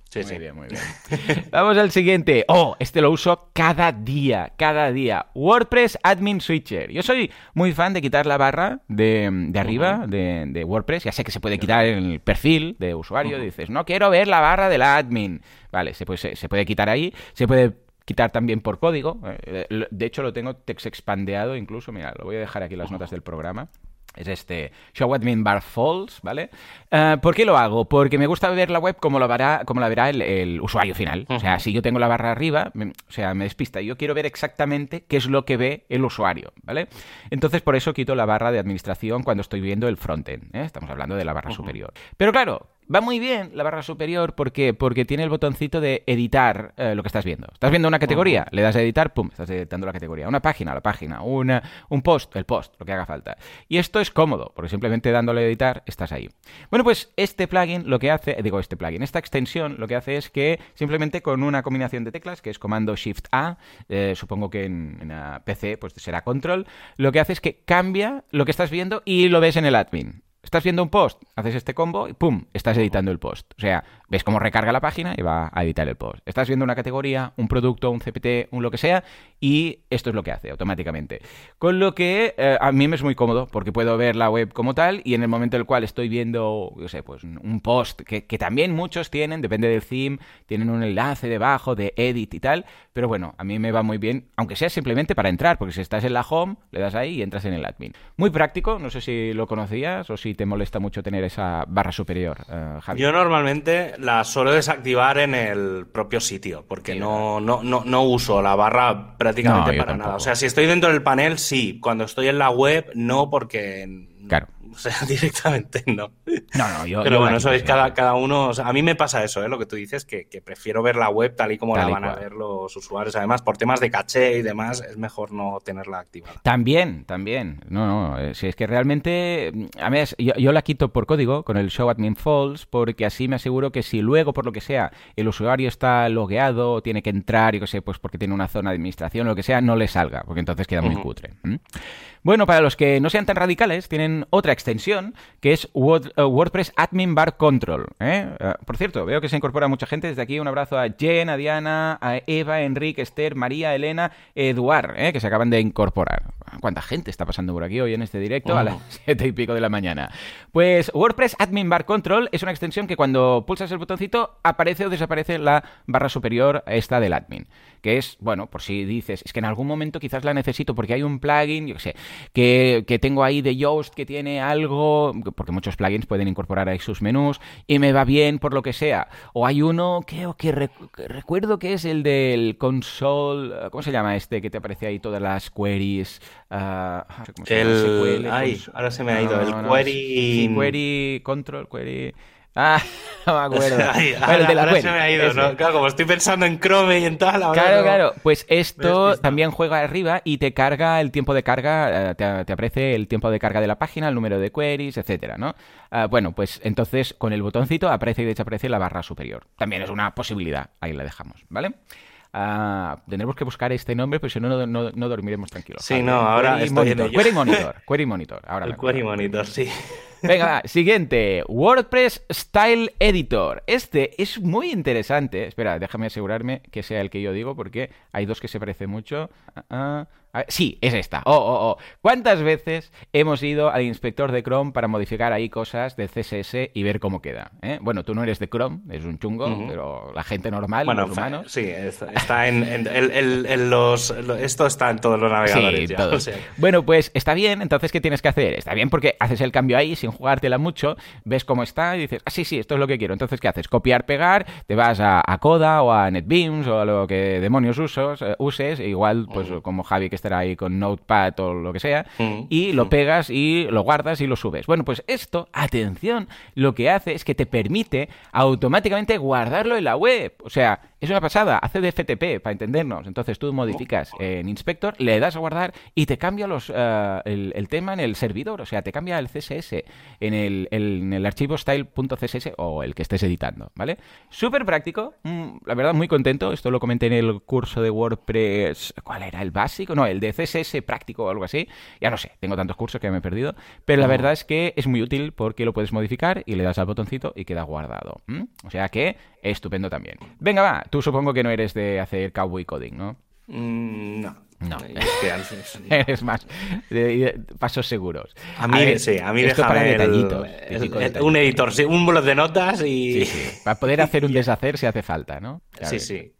Sí, muy sí. bien, muy bien. Vamos al siguiente. Oh, este lo uso cada día, cada día. WordPress Admin Switcher. Yo soy muy fan de quitar la barra de, de arriba de, de WordPress. Ya sé que se puede quitar el perfil de usuario. Dices, no quiero ver la barra del admin. Vale, se puede, se, se puede quitar ahí. Se puede quitar también por código. Eh, lo- De hecho, lo tengo text expandeado incluso. Mira, lo voy a dejar aquí en las notas del programa. Es este Show Admin Bar False, ¿vale? Eh, ¿Por qué lo hago? Porque me gusta ver la web como, lo verá, como la verá el, el usuario final. O sea, si yo tengo la barra arriba, me- o sea, me despista. Yo quiero ver exactamente qué es lo que ve el usuario, ¿vale? Entonces, por eso quito la barra de administración cuando estoy viendo el frontend. ¿eh? Estamos hablando de la barra superior. Pero claro, Va muy bien la barra superior, ¿por qué? Porque tiene el botoncito de editar eh, lo que estás viendo. ¿Estás viendo una categoría? Le das a editar, pum, estás editando la categoría. Una página, la página. Una, un post, el post, lo que haga falta. Y esto es cómodo, porque simplemente dándole a editar estás ahí. Bueno, pues este plugin lo que hace, digo este plugin, esta extensión lo que hace es que simplemente con una combinación de teclas, que es comando Shift A, eh, supongo que en, en la PC pues será control, lo que hace es que cambia lo que estás viendo y lo ves en el admin. Estás viendo un post, haces este combo y ¡pum! Estás editando el post. O sea, ves cómo recarga la página y va a editar el post. Estás viendo una categoría, un producto, un CPT, un lo que sea, y esto es lo que hace automáticamente. Con lo que eh, a mí me es muy cómodo, porque puedo ver la web como tal, y en el momento en el cual estoy viendo, yo sé, pues un post, que, que también muchos tienen, depende del theme, tienen un enlace debajo de edit y tal, pero bueno, a mí me va muy bien, aunque sea simplemente para entrar, porque si estás en la home, le das ahí y entras en el admin. Muy práctico, no sé si lo conocías o si te molesta mucho tener esa barra superior, eh, Javi. Yo normalmente la suelo desactivar en el propio sitio, porque Sí, no, no, no, no uso la barra prácticamente No, para nada. O sea, si estoy dentro del panel, sí. Cuando estoy en la web, no, porque. Claro. O sea, directamente no. No, no, yo. Pero yo bueno, eso es cada, cada uno. o sea, a mí me pasa eso, ¿eh? lo que tú dices, que, que prefiero ver la web tal y como Tal la van a ver los usuarios. Además, por temas de caché y demás, es mejor no tenerla activada. También, también. No, no, eh, si es que realmente, mm, a ver, yo, yo la quito por código con el show admin false porque así me aseguro que si luego, por lo que sea, el usuario está logueado o tiene que entrar, yo qué sé, pues porque tiene una zona de administración o lo que sea, no le salga, porque entonces queda muy cutre. Bueno, para los que no sean tan radicales, tienen otra extensión que es eh, WordPress Admin Bar Control. ¿eh? Eh, por cierto, veo que se incorpora mucha gente. Desde aquí un abrazo a Jen, a Diana, a Eva, Enrique, Esther, María, Elena, Eduard, ¿eh? que se acaban de incorporar. ¿Cuánta gente está pasando por aquí hoy en este directo a las siete y pico de la mañana? Pues WordPress Admin Bar Control es una extensión que cuando pulsas el botoncito aparece o desaparece la barra superior esta del admin. Que es, bueno, por si dices, es que en algún momento quizás la necesito porque hay un plugin, yo qué sé, que, que tengo ahí de Yoast que tiene algo, porque muchos plugins pueden incorporar ahí sus menús y me va bien por lo que sea. O hay uno que, que que recuerdo que es el del console, ¿cómo se llama este? Que te aparece ahí todas las queries. Ah, llama, El. SQL, Ay, cons- ahora se me ha ido. el no, query. query control, query. Ah, no me acuerdo. Ay, Bueno, ahora de la ahora query, se me ha ido, ese. ¿no? Claro, como estoy pensando en Chrome y en tal. ahora Claro, claro. Pues esto también juega arriba y te carga el tiempo de carga, eh, te, te aparece el tiempo de carga de la página, el número de queries, etcétera, ¿no? Ah, bueno, pues entonces con el botoncito aparece y desaparece la barra superior. También es una posibilidad. Ahí la dejamos, ¿vale? Ah, tendremos que buscar este nombre, pero si no, no, no- no dormiremos tranquilos. Sí, Vale, no, ahora Query estoy monitor. Query Monitor, Query Monitor. Ahora El query monitor, sí. Venga, va, siguiente. WordPress Style Editor. Este es muy interesante. Espera, déjame asegurarme que sea el que yo digo porque hay dos que se parecen mucho. Ah, ah. Sí, es esta. Oh, oh, oh. ¿Cuántas veces hemos ido al inspector de Chrome para modificar ahí cosas de CSS y ver cómo queda? ¿eh? Bueno, tú no eres de Chrome, es un chungo, pero la gente normal, Bueno, los humanos... sí, es- está en, en- los. lo- Esto está en todos los navegadores Sí, ya. todos. o sea, Bueno, pues está bien, entonces ¿qué tienes que hacer? Está bien porque haces el cambio ahí sin jugártela mucho, ves cómo está y dices, ah, sí, sí, esto es lo que quiero. Entonces, ¿qué haces? Copiar, pegar, te vas a, a Coda o a NetBeams o a lo que demonios usos, eh, uses, e igual, pues como Javi que estará ahí con Notepad o lo que sea, Mm, y lo pegas y lo guardas y lo subes. Bueno, pues esto, atención, lo que hace es que te permite automáticamente guardarlo en la web. O sea, es una pasada, hace de FTP, para entendernos. Entonces tú modificas en Inspector, le das a guardar y te cambia los, eh, el, el tema en el servidor. O sea, te cambia el CSS en el, el- en el archivo style.css o el que estés editando, ¿vale? Súper práctico, mm, la verdad muy contento. Esto lo comenté en el curso de WordPress. ¿Cuál era? ¿El básico? No, el de CSS práctico o algo así. Ya no sé, tengo tantos cursos que me he perdido. Pero la verdad es que es muy útil porque lo puedes modificar y le das al botoncito y queda guardado. O sea que estupendo también. Venga, va, tú supongo que no eres de hacer cowboy coding, ¿no? Mm, no. No. Es más pasos seguros. A mí, ver, sí, a mí esto para el- detallitos. el- un editor, sí, un blog de notas y... Sí, sí, Para poder hacer un deshacer si hace falta, ¿no? Sí, sí.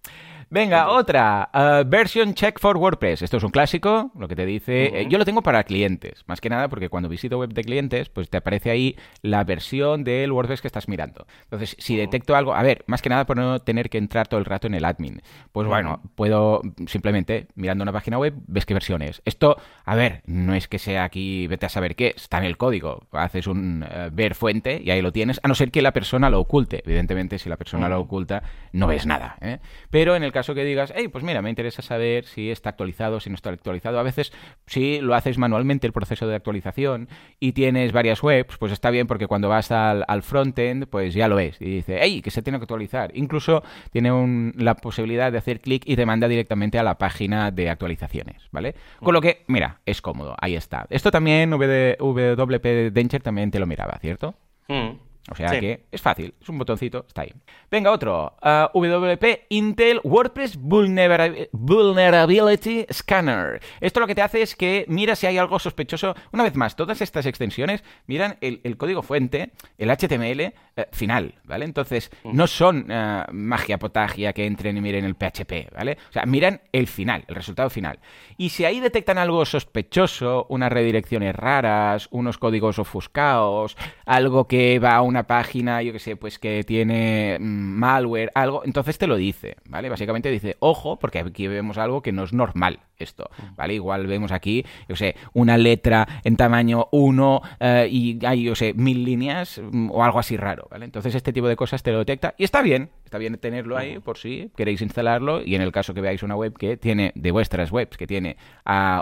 Venga, otra. uh, version check for WordPress. Esto es un clásico, lo que te dice. eh, yo lo tengo para clientes, más que nada porque cuando visito web de clientes, pues te aparece ahí la versión del WordPress que estás mirando. Entonces, si detecto algo, a ver, más que nada por no tener que entrar todo el rato en el admin, pues bueno, puedo simplemente mirando una página web, ves qué versión es. Esto, a ver, no es que sea aquí, vete a saber qué, está en el código. Haces un eh, ver fuente y ahí lo tienes, a no ser que la persona lo oculte. Evidentemente, si la persona lo oculta, no ves nada. ¿eh? Pero en el caso que digas, hey, pues mira, me interesa saber si está actualizado, si no está actualizado. A veces, si lo haces manualmente el proceso de actualización y tienes varias webs, pues está bien porque cuando vas al, frontend, pues ya lo ves. Y dice, hey, que se tiene que actualizar. Incluso tiene un- la posibilidad de hacer clic y te manda directamente a la página de actualizaciones, ¿vale? Con lo que, mira, es cómodo, ahí está. Esto también VD WP Danger también te lo miraba, ¿cierto? Mm. O sea Sí. que es fácil, es un botoncito, está ahí. Venga, otro. Ah, WP Intel WordPress Vulnera- Vulnerability Scanner. Esto lo que te hace es que mira si hay algo sospechoso. Una vez más, todas estas extensiones miran el, el código fuente, el HTML eh, final, ¿vale? Entonces, no son eh, magia potagia que entren y miren el PHP, ¿vale? O sea, miran el final, el resultado final. Y si ahí detectan algo sospechoso, unas redirecciones raras, unos códigos ofuscados, algo que va a una página, yo que sé, pues que tiene mm, malware, algo, entonces te lo dice, ¿vale? Básicamente dice, ojo, porque aquí vemos algo que no es normal esto, ¿vale? Igual vemos aquí, yo sé, una letra en tamaño 1 eh, y hay, yo sé, mil líneas mm, o algo así raro, ¿vale? Entonces este tipo de cosas te lo detecta y está bien, está bien tenerlo ahí por si queréis instalarlo y en el caso que veáis una web que tiene, de vuestras webs, que tiene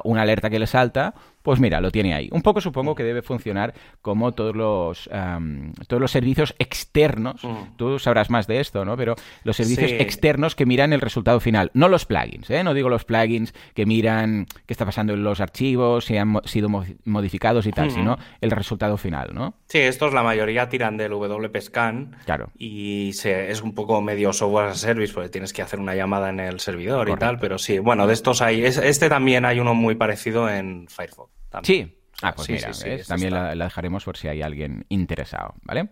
una alerta que le salta, pues mira, lo tiene ahí. Un poco supongo que debe funcionar como todos los, todos los servicios externos. Tú sabrás más de esto, ¿no? Pero los servicios Sí. externos que miran el resultado final, no los plugins, ¿eh? No digo los plugins que miran qué está pasando en los archivos, si han mo- sido mo- modificados y tal, sino el resultado final, ¿no? Sí, estos la mayoría tiran del WP Scan Claro. y se- es un poco medio software as a service porque tienes que hacer una llamada en el servidor y tal, pero sí, bueno, de estos hay, es- este también hay uno muy parecido en Firefox. también. Sí. Ah, pues Sí, mira, sí, sí, también la, la dejaremos por si hay alguien interesado, ¿vale?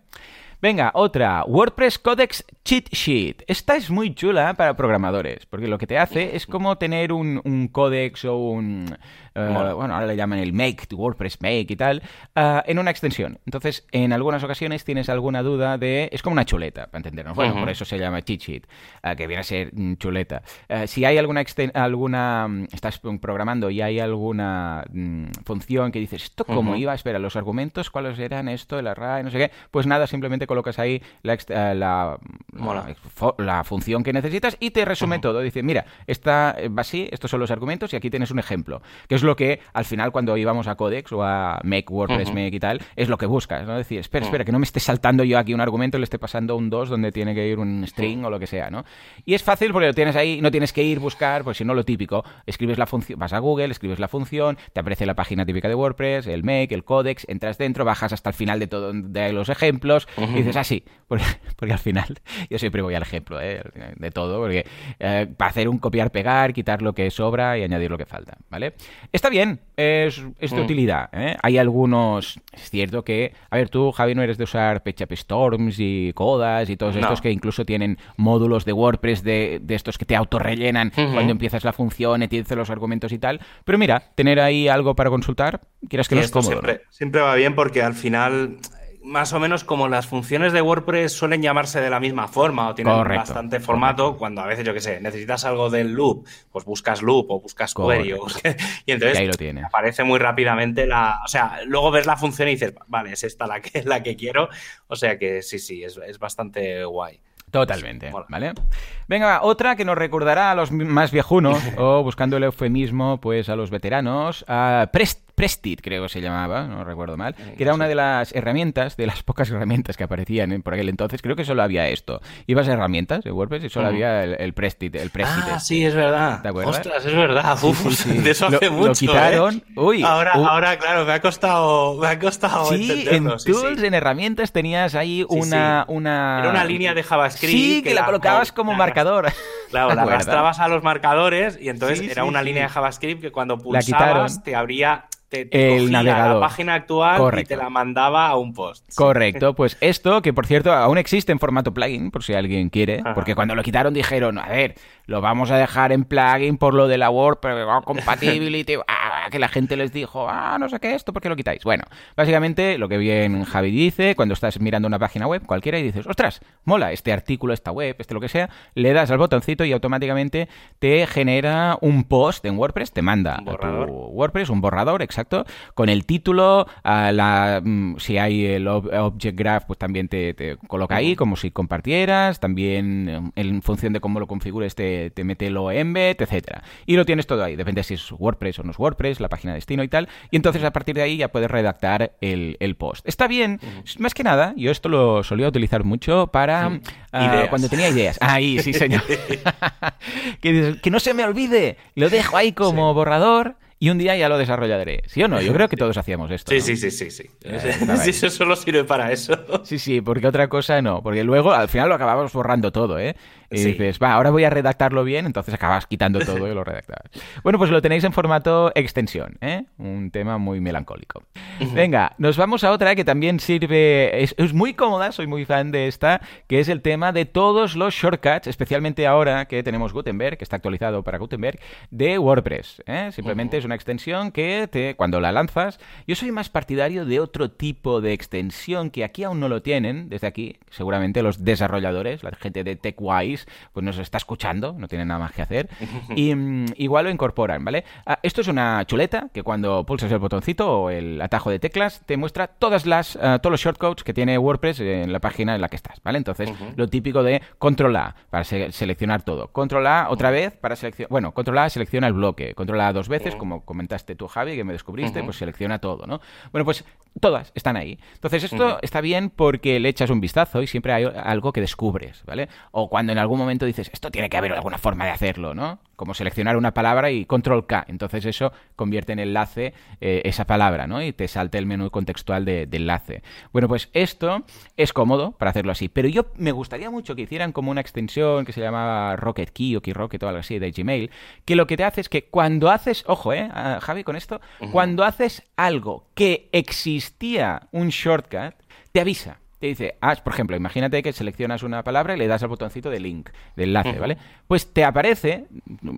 Venga, otra. WordPress Codex Cheat Sheet. Esta es muy chula para programadores, porque lo que te hace es como tener un, un codex o un... eh, bueno, ahora le llaman el Make, tu WordPress Make y tal, ah, en una extensión. Entonces, en algunas ocasiones tienes alguna duda de... Es como una chuleta, para entendernos. Bueno, por eso se llama Cheat Sheet, ah, que viene a ser mm, chuleta. Eh, si hay alguna... exten- alguna mm, estás programando y hay alguna mm, función que dices, ¿esto cómo Ujú. iba? Espera, los argumentos, ¿cuáles eran esto? El array, no sé qué. Pues nada, simplemente colocas ahí la, eh, la, la, la función que necesitas y te resume todo. Dice, mira, esta eh, va así, estos son los argumentos y aquí tienes un ejemplo. Que es lo que al final cuando íbamos a Codex o a Make WordPress. Make y tal, es lo que buscas, ¿no? Decir, espera, espera, que no me esté saltando yo aquí un argumento y le esté pasando un 2 donde tiene que ir un string o lo que sea, ¿no? Y es fácil porque lo tienes ahí, no tienes que ir buscar, pues si no lo típico, escribes la función, vas a Google, escribes la función, te aparece la página típica de WordPress, el Make, el Codex, entras dentro, bajas hasta el final de todo de los ejemplos y dices, ah, sí, porque, porque al final yo siempre voy al ejemplo ¿eh? de todo, porque eh, para hacer un copiar-pegar, quitar lo que sobra y añadir lo que falta, ¿vale? Está bien, es, es de Mm. utilidad. ¿eh? Hay algunos, es cierto que, a ver, tú, Javi, no eres de usar PHP Storms y Codas y todos No. estos que incluso tienen módulos de WordPress de, de estos que te autorrellenan cuando empiezas la función dice los argumentos y tal. Pero mira, tener ahí algo para consultar, quieras que Y no es siempre va bien porque al final más o menos como las funciones de WordPress suelen llamarse de la misma forma o tienen bastante formato, cuando a veces, yo qué sé, necesitas algo del loop, pues buscas loop o buscas query y entonces aparece muy rápidamente la... O sea, luego ves la función y dices, vale, es esta la que, la que quiero. O sea que sí, sí, es, es bastante guay. Totalmente, ¿vale? Venga, otra que nos recordará a los más viejunos, o buscando el eufemismo, pues a los veteranos, a Prest Prestit, creo que se llamaba, no recuerdo mal, que era una de las herramientas, de las pocas herramientas que aparecían por aquel entonces, creo que solo había esto. Ibas a herramientas de WordPress y solo había el, Prestit, el Prestit. Ah, sí, es verdad. ¿Te acuerdas? Ostras, es verdad. Uf, de eso hace mucho. Lo quitaron. ¿eh? Uy, ahora, ahora, claro, me ha costado, me ha costado Sí, en tools, en herramientas tenías ahí una, una... Era una línea de JavaScript. Sí, que, la, colocabas como marcador. Claro, la arrastrabas a los marcadores y entonces era una línea de JavaScript que cuando pulsabas te abría el navegador. la página actual y te la mandaba a un post. Correcto, pues esto, que por cierto aún existe en formato plugin, por si alguien quiere, porque cuando lo quitaron dijeron, a ver, lo vamos a dejar en plugin por lo de la WordPress compatibility, ah, que la gente les dijo, ah, no sé qué esto, ¿por qué lo quitáis? Bueno, básicamente lo que bien Javi dice, cuando estás mirando una página web cualquiera y dices, ostras, mola este artículo, esta web, este lo que sea, le das al botoncito y automáticamente te genera un post en WordPress, te manda a tu WordPress un borrador, exacto, con el título, la, mm, si hay el Object Graph, pues también te, te coloca ahí como si compartieras, también en función de cómo lo configure este te, mete lo embed, etcétera. Y lo tienes todo ahí, depende si es WordPress o no es WordPress, la página de destino y tal. Y entonces a partir de ahí ya puedes redactar el, post. Está bien, más que nada, yo esto lo solía utilizar mucho para ah, cuando tenía ideas. Ahí, sí, señor. que, no se me olvide, lo dejo ahí como borrador y un día ya lo desarrollaré. ¿Sí o no? Yo creo que todos hacíamos esto. Sí, sí, sí, sí, sí. Eh, eso solo sirve para eso. Sí, sí, porque otra cosa no. Porque luego al final lo acabamos borrando todo, ¿eh? Y dices, va, ahora voy a redactarlo bien, entonces acabas quitando todo y lo redactabas. Bueno, pues lo tenéis en formato extensión, ¿eh? Un tema muy melancólico. Venga, nos vamos a otra que también sirve, es, muy cómoda, soy muy fan de esta, que es el tema de todos los shortcuts, especialmente ahora que tenemos Gutenberg, que está actualizado para Gutenberg, de WordPress. ¿eh? Simplemente es una extensión que te, cuando la lanzas, yo soy más partidario de otro tipo de extensión que aquí aún no lo tienen, desde aquí, seguramente los desarrolladores, la gente de TechWise, pues nos está escuchando, no tiene nada más que hacer, y mm, igual lo incorporan, ¿vale? Ah, esto es una chuleta que cuando pulsas el botoncito o el atajo de teclas te muestra todas las, ah, todos los shortcodes que tiene WordPress en la página en la que estás, ¿vale? Entonces, lo típico de control A para seleccionar todo, control A otra vez para seleccionar, bueno, control A selecciona el bloque, control A dos veces, como comentaste tú, Javi, que me descubriste, pues selecciona todo, ¿no? Bueno, pues todas están ahí. Entonces, esto está bien porque le echas un vistazo y siempre hay algo que descubres, ¿vale? O cuando en algún momento dices, esto tiene que haber alguna forma de hacerlo, ¿no? Como seleccionar una palabra y control K. Entonces eso convierte en enlace eh, esa palabra, ¿no? Y te salte el menú contextual de, enlace. Bueno, pues esto es cómodo para hacerlo así. Pero yo me gustaría mucho que hicieran como una extensión que se llamaba Rocket Key o Keyrocket o algo así de Gmail, que lo que te hace es que cuando haces, ojo, ¿eh? Javi, con esto, cuando haces algo que existía un shortcut, te avisa te dice, ah, por ejemplo, imagínate que seleccionas una palabra y le das al botoncito de link, de enlace, ¿vale? Pues te aparece,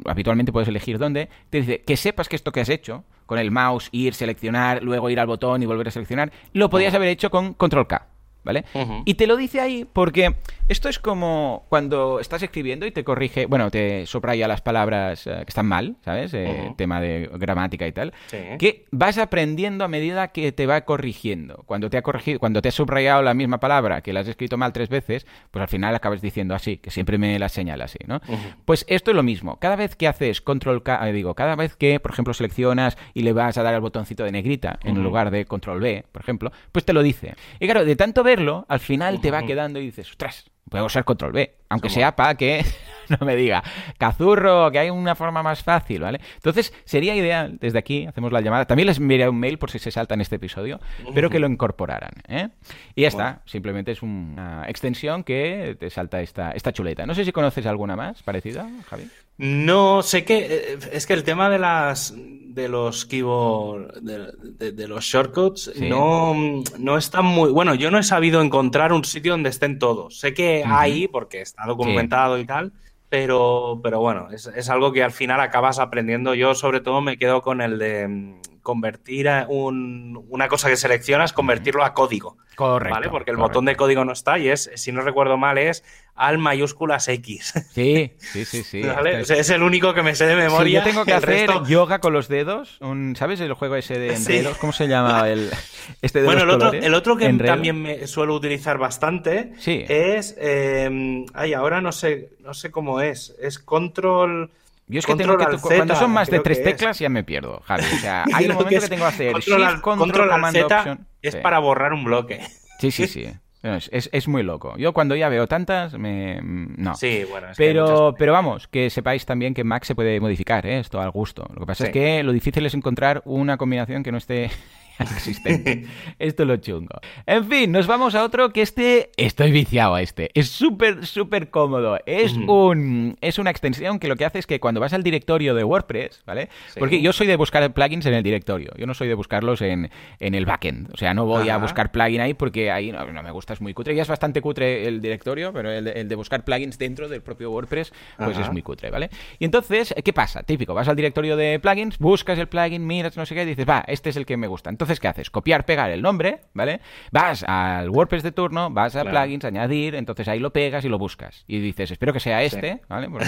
habitualmente puedes elegir dónde, te dice que sepas que esto que has hecho, con el mouse, ir, seleccionar, luego ir al botón y volver a seleccionar, lo podías haber hecho con control K. ¿vale? Y te lo dice ahí porque esto es como cuando estás escribiendo y te corrige, bueno, te subraya las palabras eh, que están mal, ¿sabes? Eh, tema de gramática y tal, que vas aprendiendo a medida que te va corrigiendo. Cuando te ha corregido, cuando te ha subrayado la misma palabra que la has escrito mal tres veces, pues al final acabas diciendo así, que siempre me la señala así, ¿no? Pues esto es lo mismo. Cada vez que haces control K, eh, digo, cada vez que, por ejemplo, seleccionas y le vas a dar al botoncito de negrita en lugar de control B, por ejemplo, pues te lo dice. Y claro, de tanto ver al final te va quedando y dices, ostras, puedo usar control B, aunque sea para que no me diga, cazurro, que hay una forma más fácil, ¿vale? Entonces, sería ideal, desde aquí, hacemos la llamada, también les enviaré un mail por si se salta en este episodio, pero que lo incorporaran, ¿eh? Y ya está, simplemente es una extensión que te salta esta, esta chuleta. No sé si conoces alguna más parecida, Javi. No, sé que eh, es que el tema de las de los keyboard de, los shortcuts no, no está muy bueno. Yo no he sabido encontrar un sitio donde estén todos. Sé que hay porque está documentado y tal, pero, pero bueno, es, es, algo que al final acabas aprendiendo. Yo sobre todo me quedo con el de convertir a un- una cosa que seleccionas, convertirlo a código. Correcto. ¿Vale? Porque el correcto. botón de código no está y es, si no recuerdo mal, es al mayúsculas X. Sí, sí, sí, sí. ¿Vale? Esto O sea, es el único que me sé de memoria. yo tengo que el hacer resto- yoga con los dedos, un- ¿sabes el juego ese de Sí. enredos? ¿Cómo se llama el este de Bueno, los el otro, el otro que Enredo. también me suelo utilizar bastante Sí. es. eh, ay, ahora no sé, no sé cómo es. Es control. Yo es que tengo cuando son más de tres es. teclas ya me pierdo, Javi. O sea, hay un momento que tengo que hacer control shift, control, control Z option. Es Sí. para borrar un bloque. Sí, sí, sí. Es, es- es muy loco. Yo cuando ya veo tantas, me... no. Sí, bueno, es que Pero, muchas- pero vamos, que sepáis también que Mac se puede modificar, ¿eh? esto al gusto. Lo que pasa Sí. es que lo difícil es encontrar una combinación que no esté existente. esto es lo chungo. En fin, nos vamos a otro que este... Estoy viciado a este. Es súper, súper cómodo. Es, un, es una extensión que lo que hace es que cuando vas al directorio de WordPress, ¿vale? Sí. Porque yo soy de buscar plugins en el directorio. Yo no soy de buscarlos en, en el backend. O sea, no voy a buscar plugin ahí porque ahí no, no me gusta, es muy cutre. Ya es bastante cutre el directorio, pero el de, el de buscar plugins dentro del propio WordPress, pues Ajá. es muy cutre, ¿vale? Y entonces, ¿qué pasa? Típico, vas al directorio de plugins, buscas el plugin, miras, no sé qué, y dices, va, este es el que me gusta. Entonces, ¿qué haces? Copiar, pegar el nombre, ¿vale? Vas al WordPress de turno, vas a Claro. plugins, añadir, entonces ahí lo pegas y lo buscas. Y dices, espero que sea Sí. este, ¿vale? Porque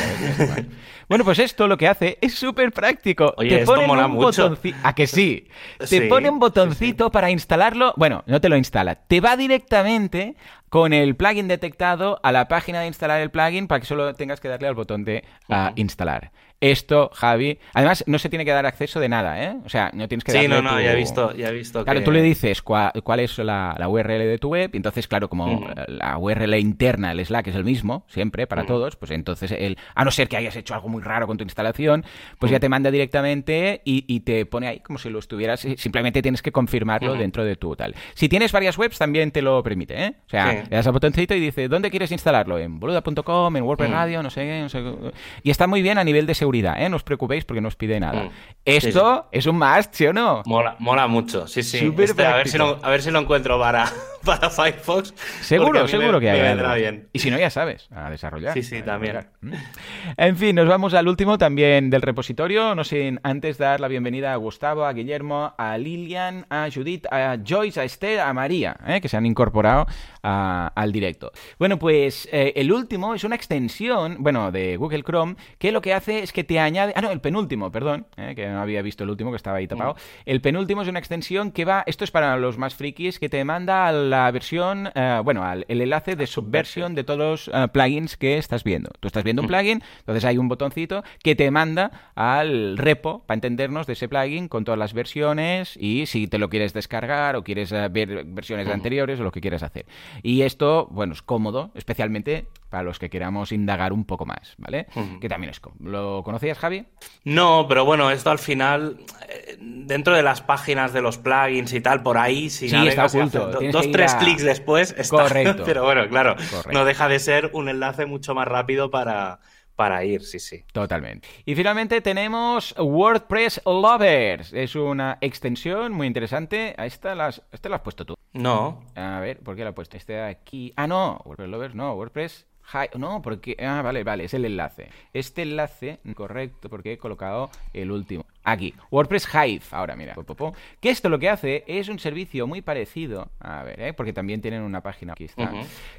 vale. Bueno, pues esto lo que hace es súper práctico. Oye, Te esto ponen mola un mucho. ¿A que sí? Te pone un sí, botoncito para instalarlo. Bueno, no te lo instala. Te va directamente con el plugin detectado a la página de instalar el plugin para que solo tengas que darle al botón de Ujú. instalar. Esto, Javi, además no se tiene que dar acceso de nada, ¿eh? O sea, no tienes que Sí, no, no, tu- ya he visto, ya he visto Claro, que- tú le dices cuál es la, la URL de tu web, y entonces, claro, como la URL interna, el Slack es el mismo, siempre, para todos, pues entonces, el, a no ser que hayas hecho algo muy raro con tu instalación, pues ya te manda directamente y, y te pone ahí como si lo estuvieras, simplemente tienes que confirmarlo dentro de tu tal. Si tienes varias webs, también te lo permite, ¿eh? O sea, Sí. le das al botoncito y dice, ¿dónde quieres instalarlo? En boluda.com, en WordPress. Radio, no sé no sé qué. Y está muy bien a nivel de seguridad, ¿eh? No os preocupéis porque no os pide nada. Mm. Esto es un must, ¿sí o no? Mola, mola mucho, sí, sí. Este, a, ver si lo, a ver si lo encuentro para, para Firefox. Seguro, seguro me- que hay. Me algo. vendrá bien. Y si no, ya sabes, a desarrollar. Sí, sí, también. Mm. En fin, nos vamos al último también del repositorio. No sin antes dar la bienvenida a Gustavo, a Guillermo, a Lilian, a Judith, a Joyce, a Esther, a María, ¿eh? que se han incorporado a- al directo. Bueno, pues eh, el último es una extensión, bueno, de Google Chrome, que lo que hace es que te añade. Ah, no, el penúltimo, perdón, ¿eh? que no había visto el último, que estaba ahí tapado. Mm. El penúltimo es una extensión que va. Esto es para los más frikis, que te manda a la versión, eh, bueno, al el enlace de subversión de todos los eh, plugins que estás viendo. Tú estás viendo un Mm. plugin, entonces hay un botoncito que te manda al repo, para entendernos, de ese plugin con todas las versiones y si te lo quieres descargar o quieres eh, ver versiones anteriores o lo que quieras hacer. Y esto, bueno, es cómodo, especialmente para los que queramos indagar un poco más, ¿vale? Que también es cómodo. ¿Lo conocías, Javi? No, pero bueno, esto al final, dentro de las páginas de los plugins y tal, por ahí, si Sí, está oculto. do- dos, tres a- clics después, está. Correcto. pero bueno, claro, Correcto. no deja de ser un enlace mucho más rápido para, para ir, sí, sí. Totalmente. Y finalmente tenemos WordPress Lovers. Es una extensión muy interesante. A esta las, esta la has puesto tú. No, A ver, ¿por qué la he puesto? Este de aquí. Ah, no, WordPress Lovers, no, WordPress No, porque. Ah, vale, vale, es el enlace. Este enlace, correcto, porque he colocado el último. Aquí, WordPress Hive. Ahora, mira. Que esto lo que hace es un servicio muy parecido. A ver, ¿eh? porque también tienen una página. Aquí está.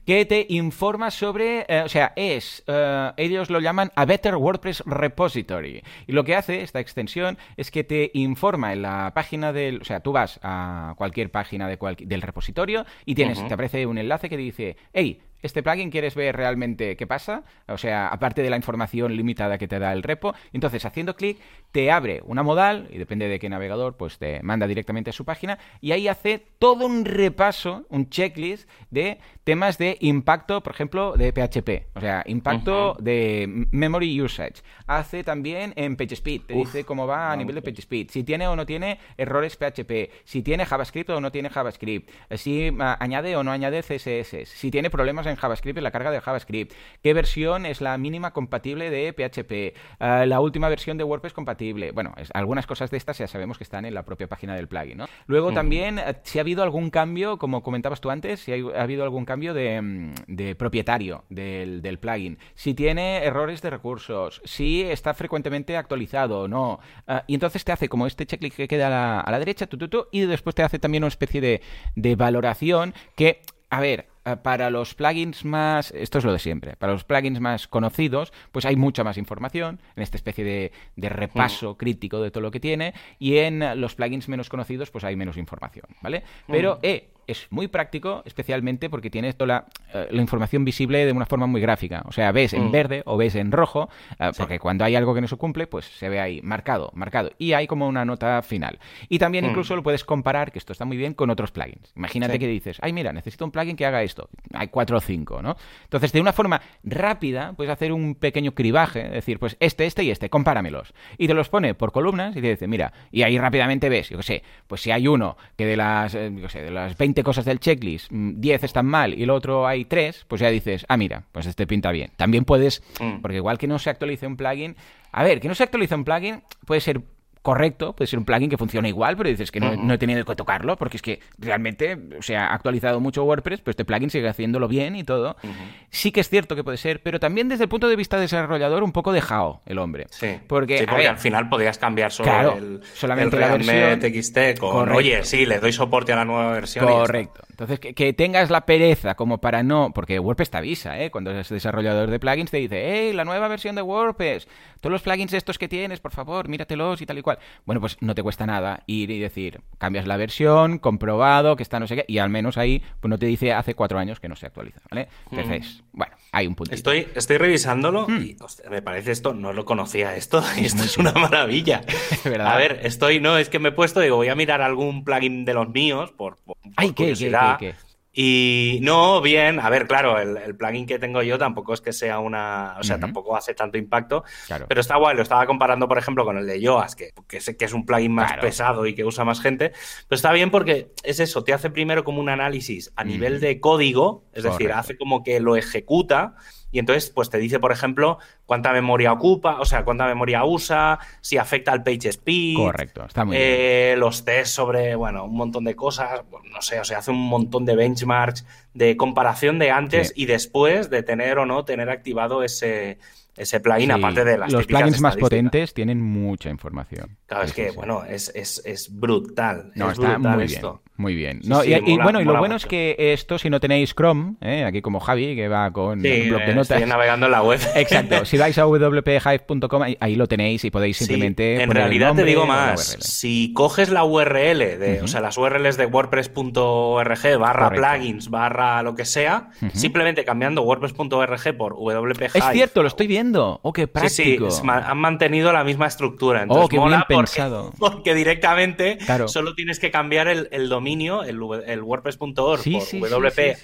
Que te informa sobre. eh, o sea, es. eh, ellos lo llaman a Better WordPress Repository. Y lo que hace esta extensión es que te informa en la página del. O sea, tú vas a cualquier página de cual- del repositorio y tienes, te aparece un enlace que dice: Hey, este plugin quieres ver realmente qué pasa, o sea, aparte de la información limitada que te da el repo, entonces haciendo clic te abre una modal y depende de qué navegador, pues te manda directamente a su página y ahí hace todo un repaso, un checklist de temas de impacto, por ejemplo, de PHP, o sea, impacto de memory usage. Hace también en PageSpeed, te Uf, dice cómo va a nivel de PageSpeed, si tiene o no tiene errores PHP, si tiene JavaScript o no tiene JavaScript, si ah, añade o no añade CSS, si tiene problemas en JavaScript, en la carga de JavaScript, qué versión es la mínima compatible de PHP, uh, la última versión de WordPress compatible. Bueno, es, algunas cosas de estas ya sabemos que están en la propia página del plugin, ¿no? Luego uh -huh. también, uh, si ha habido algún cambio, como comentabas tú antes, si ha, ha habido algún cambio de, mm, de propietario del, del, plugin, si tiene errores de recursos, si está frecuentemente actualizado o no. y entonces te hace como este checklist que queda a la, a la derecha, tu, tu, tu, y después te hace también una especie de, de valoración que, a ver, para los plugins más, esto es lo de siempre, para los plugins más conocidos, pues hay mucha más información en esta especie de, de repaso mm. crítico de todo lo que tiene, y en los plugins menos conocidos, pues hay menos información, ¿vale? Pero, mm. eh, es muy práctico, especialmente porque tienes toda la, uh, la, información visible de una forma muy gráfica. O sea, ves en mm. verde o ves en rojo, sí. porque cuando hay algo que no se cumple, pues se ve ahí marcado, marcado. Y hay como una nota final. Y también mm. incluso lo puedes comparar, que esto está muy bien, con otros plugins. Imagínate sí. que dices, ay, mira, necesito un plugin que haga esto. Hay cuatro o cinco, ¿no? Entonces, de una forma rápida, puedes hacer un pequeño cribaje, decir, pues este, este y este, compáramelos. Y te los pone por columnas y te dice, mira, y ahí rápidamente ves, yo qué sé, pues si hay uno que de las, eh, yo qué sé, de las 20 cosas del checklist, 10 están mal y el otro hay 3, pues ya dices, ah, mira, pues este pinta bien. También puedes, mm. porque igual que no se actualice un plugin, a ver, que no se actualice un plugin puede ser correcto, puede ser un plugin que funciona igual, pero dices que no, he tenido que tocarlo, porque es que realmente se ha actualizado mucho WordPress, pero este plugin sigue haciéndolo bien y todo. Uh -huh. Sí que es cierto que puede ser, pero también desde el punto de vista desarrollador un poco dejado el hombre. Sí, porque, sí, porque ver, al final podrías cambiar solo claro, el, solamente el la versión TXT con, correcto. oye, sí, le doy soporte a la nueva versión. Correcto. Entonces, que, que, tengas la pereza como para no... Porque WordPress te avisa, ¿eh? Cuando eres desarrollador de plugins te dice, hey, la nueva versión de WordPress, todos los plugins estos que tienes, por favor, míratelos y tal y cual. Bueno, pues no te cuesta nada ir y decir, cambias la versión, comprobado, que está no sé qué, y al menos ahí pues no te dice hace cuatro años que no se actualiza, ¿vale? Entonces, mm. bueno, hay un puntito. Estoy, estoy revisándolo mm. y hostia, me parece esto, no lo conocía esto, y esto es una maravilla. ¿verdad? A ver, estoy, no, es que me he puesto, digo, voy a mirar algún plugin de los míos por, por Ay, ¿qué, curiosidad. ¿qué, qué, qué? Y no, bien, a ver, claro, el, el, plugin que tengo yo tampoco es que sea una, o sea, uh -huh. tampoco hace tanto impacto, claro. pero está guay, lo estaba comparando, por ejemplo, con el de Yoast, que, que, sé que es un plugin más claro. pesado y que usa más gente, pero está bien porque es eso, te hace primero como un análisis a nivel uh -huh. de código, es Correcto. decir, hace como que lo ejecuta, y entonces, pues te dice, por ejemplo, cuánta memoria ocupa, o sea, cuánta memoria usa, si afecta al page speed. Correcto, está muy eh, bien. Los tests sobre, bueno, un montón de cosas, no sé, o sea, hace un montón de benchmarks, de comparación de antes sí. y después de tener o no tener activado ese, ese plugin, sí, aparte de las Los plugins más potentes tienen mucha información. Claro, es que, bueno, es, es, es brutal. No, es está brutal muy esto. bien. Muy bien. No, sí, y, bueno, y lo bueno mucho. es que esto, si no tenéis Chrome, ¿eh? aquí como Javi, que va con sí, un blog de notas. Estoy navegando en la web. Exacto. Si vais a wphive.com, ahí, ahí, lo tenéis y podéis simplemente. Sí, en realidad te digo más. Si coges la URL, de, uh -huh. o sea, las URLs de WordPress.org barra plugins barra lo que sea, uh -huh. simplemente cambiando WordPress.org por wphive. Es cierto, lo estoy viendo. Oh, qué práctico. Sí, sí, han mantenido la misma estructura. Entonces, oh, qué bien porque, pensado. Porque directamente claro. solo tienes que cambiar el, el dominio, el el wordpress.org sí, por wphive.com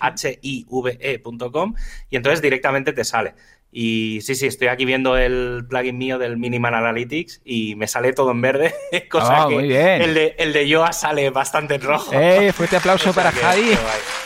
y entonces directamente te sale. Y sí, sí, estoy aquí viendo el plugin mío del Minimal Analytics y me sale todo en verde, cosa oh, que muy bien. El, de, el de Yoast sale bastante en rojo. ¡Eh! Fuerte aplauso para Javi.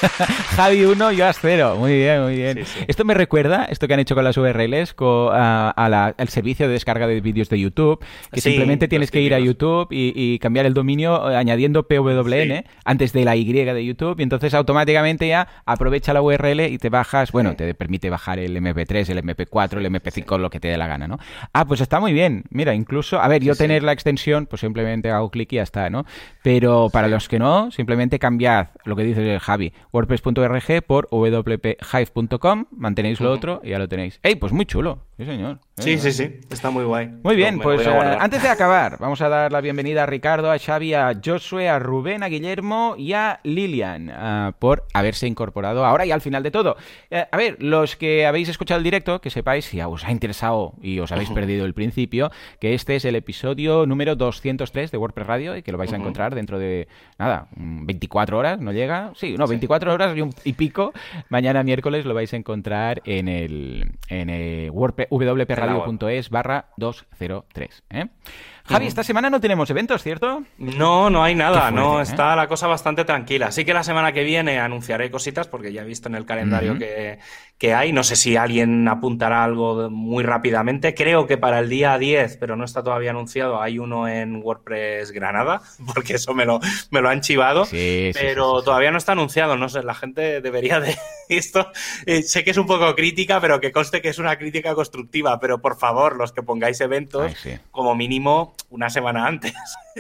Javi 1, Yoast 0. Muy bien, muy bien. Sí, sí. Esto me recuerda, esto que han hecho con las URLs, con, a, a la, al servicio de descarga de vídeos de YouTube, que sí, simplemente tienes que ir a YouTube y, y, cambiar el dominio eh, añadiendo PWN antes de la Y de YouTube y entonces automáticamente ya aprovecha la URL y te bajas, bueno, te permite bajar el MP3, el MP MP4, el MP5, sí. lo que te dé la gana, ¿no? Ah, pues está muy bien. Mira, incluso, a ver, yo sí, tener la extensión, pues simplemente hago clic y ya está, ¿no? Pero para los que no, simplemente cambiad lo que dice Javi, wordpress.org por wphive.com, mantenéis lo uh -huh. otro y ya lo tenéis. ¡Ey, pues muy chulo! Sí, señor. Sí, sí, sí, está muy guay. Muy bien, no, pues uh, antes de acabar, vamos a dar la bienvenida a Ricardo, a Xavi, a Josué, a Rubén, a Guillermo y a Lilian uh, por haberse incorporado ahora y al final de todo. Uh, a ver, los que habéis escuchado el directo, que sepáis si os ha interesado y os habéis -huh. perdido el principio, que este es el episodio número 203 de WordPress Radio y que lo vais -huh. a encontrar dentro de, nada, 24 horas, ¿no llega? Sí, no, 24 sí. horas y, un, y, pico. Mañana miércoles lo vais a encontrar en el, en el WordPress www.radio.es barra 203. ¿eh? Javi, esta semana no tenemos eventos, ¿cierto? No, no hay nada, no, ¿eh? está la cosa bastante tranquila. Sí que la semana que viene anunciaré cositas porque ya he visto en el calendario que, que, hay. No sé si alguien apuntará algo muy rápidamente. Creo que para el día 10, pero no está todavía anunciado, hay uno en WordPress Granada, porque eso me lo, me lo han chivado. Sí, pero todavía no está anunciado, no sé, la gente debería de esto. Eh, sé que es un poco crítica, pero que conste que es una crítica constructiva. Pero por favor, los que pongáis eventos, como mínimo una semana antes.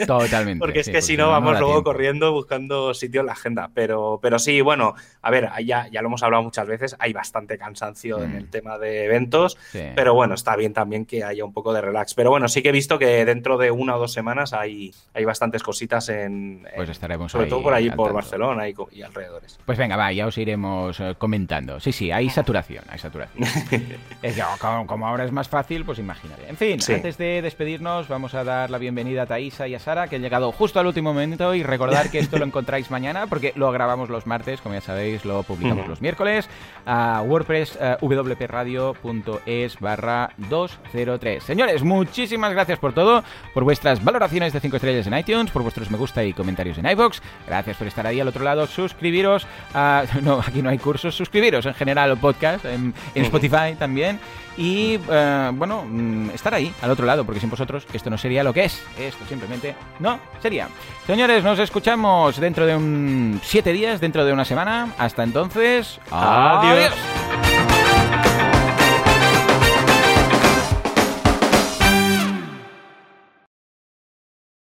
Totalmente. porque es que si no, vamos luego corriendo buscando sitio en la agenda. Pero, pero sí, bueno, a ver, ya, ya lo hemos hablado muchas veces, hay bastante cansancio en mm. el tema de eventos, pero bueno, está bien también que haya un poco de relax. Pero bueno, sí que he visto que dentro de una o dos semanas hay, hay bastantes cositas en... Pues estaremos Sobre todo por ahí, por Barcelona y, y, alrededores. Pues venga, va, ya os iremos eh, comentando. Sí, sí, hay saturación, hay saturación. es como, ahora es más fácil, pues imagínate. En fin, antes de despedirnos, vamos a dar la bienvenida a Taisa y a Sara, que han llegado justo al último momento y recordar que esto lo encontráis mañana, porque lo grabamos los martes, como ya sabéis, lo publicamos los miércoles, a WordPress uh, wpradio.es barra 203. Señores, muchísimas gracias por todo, por vuestras valoraciones de 5 estrellas en iTunes, por vuestros me gusta y comentarios en iVoox. Gracias por estar ahí al otro lado. Suscribiros a... No, aquí no hay cursos. Suscribiros en general al podcast, en, en Spotify también y eh, bueno, mm, estar ahí, al otro lado, porque sin vosotros esto no sería lo que es. Esto simplemente no sería. Señores, nos escuchamos dentro de un siete días, dentro de una semana. Hasta entonces, adiós.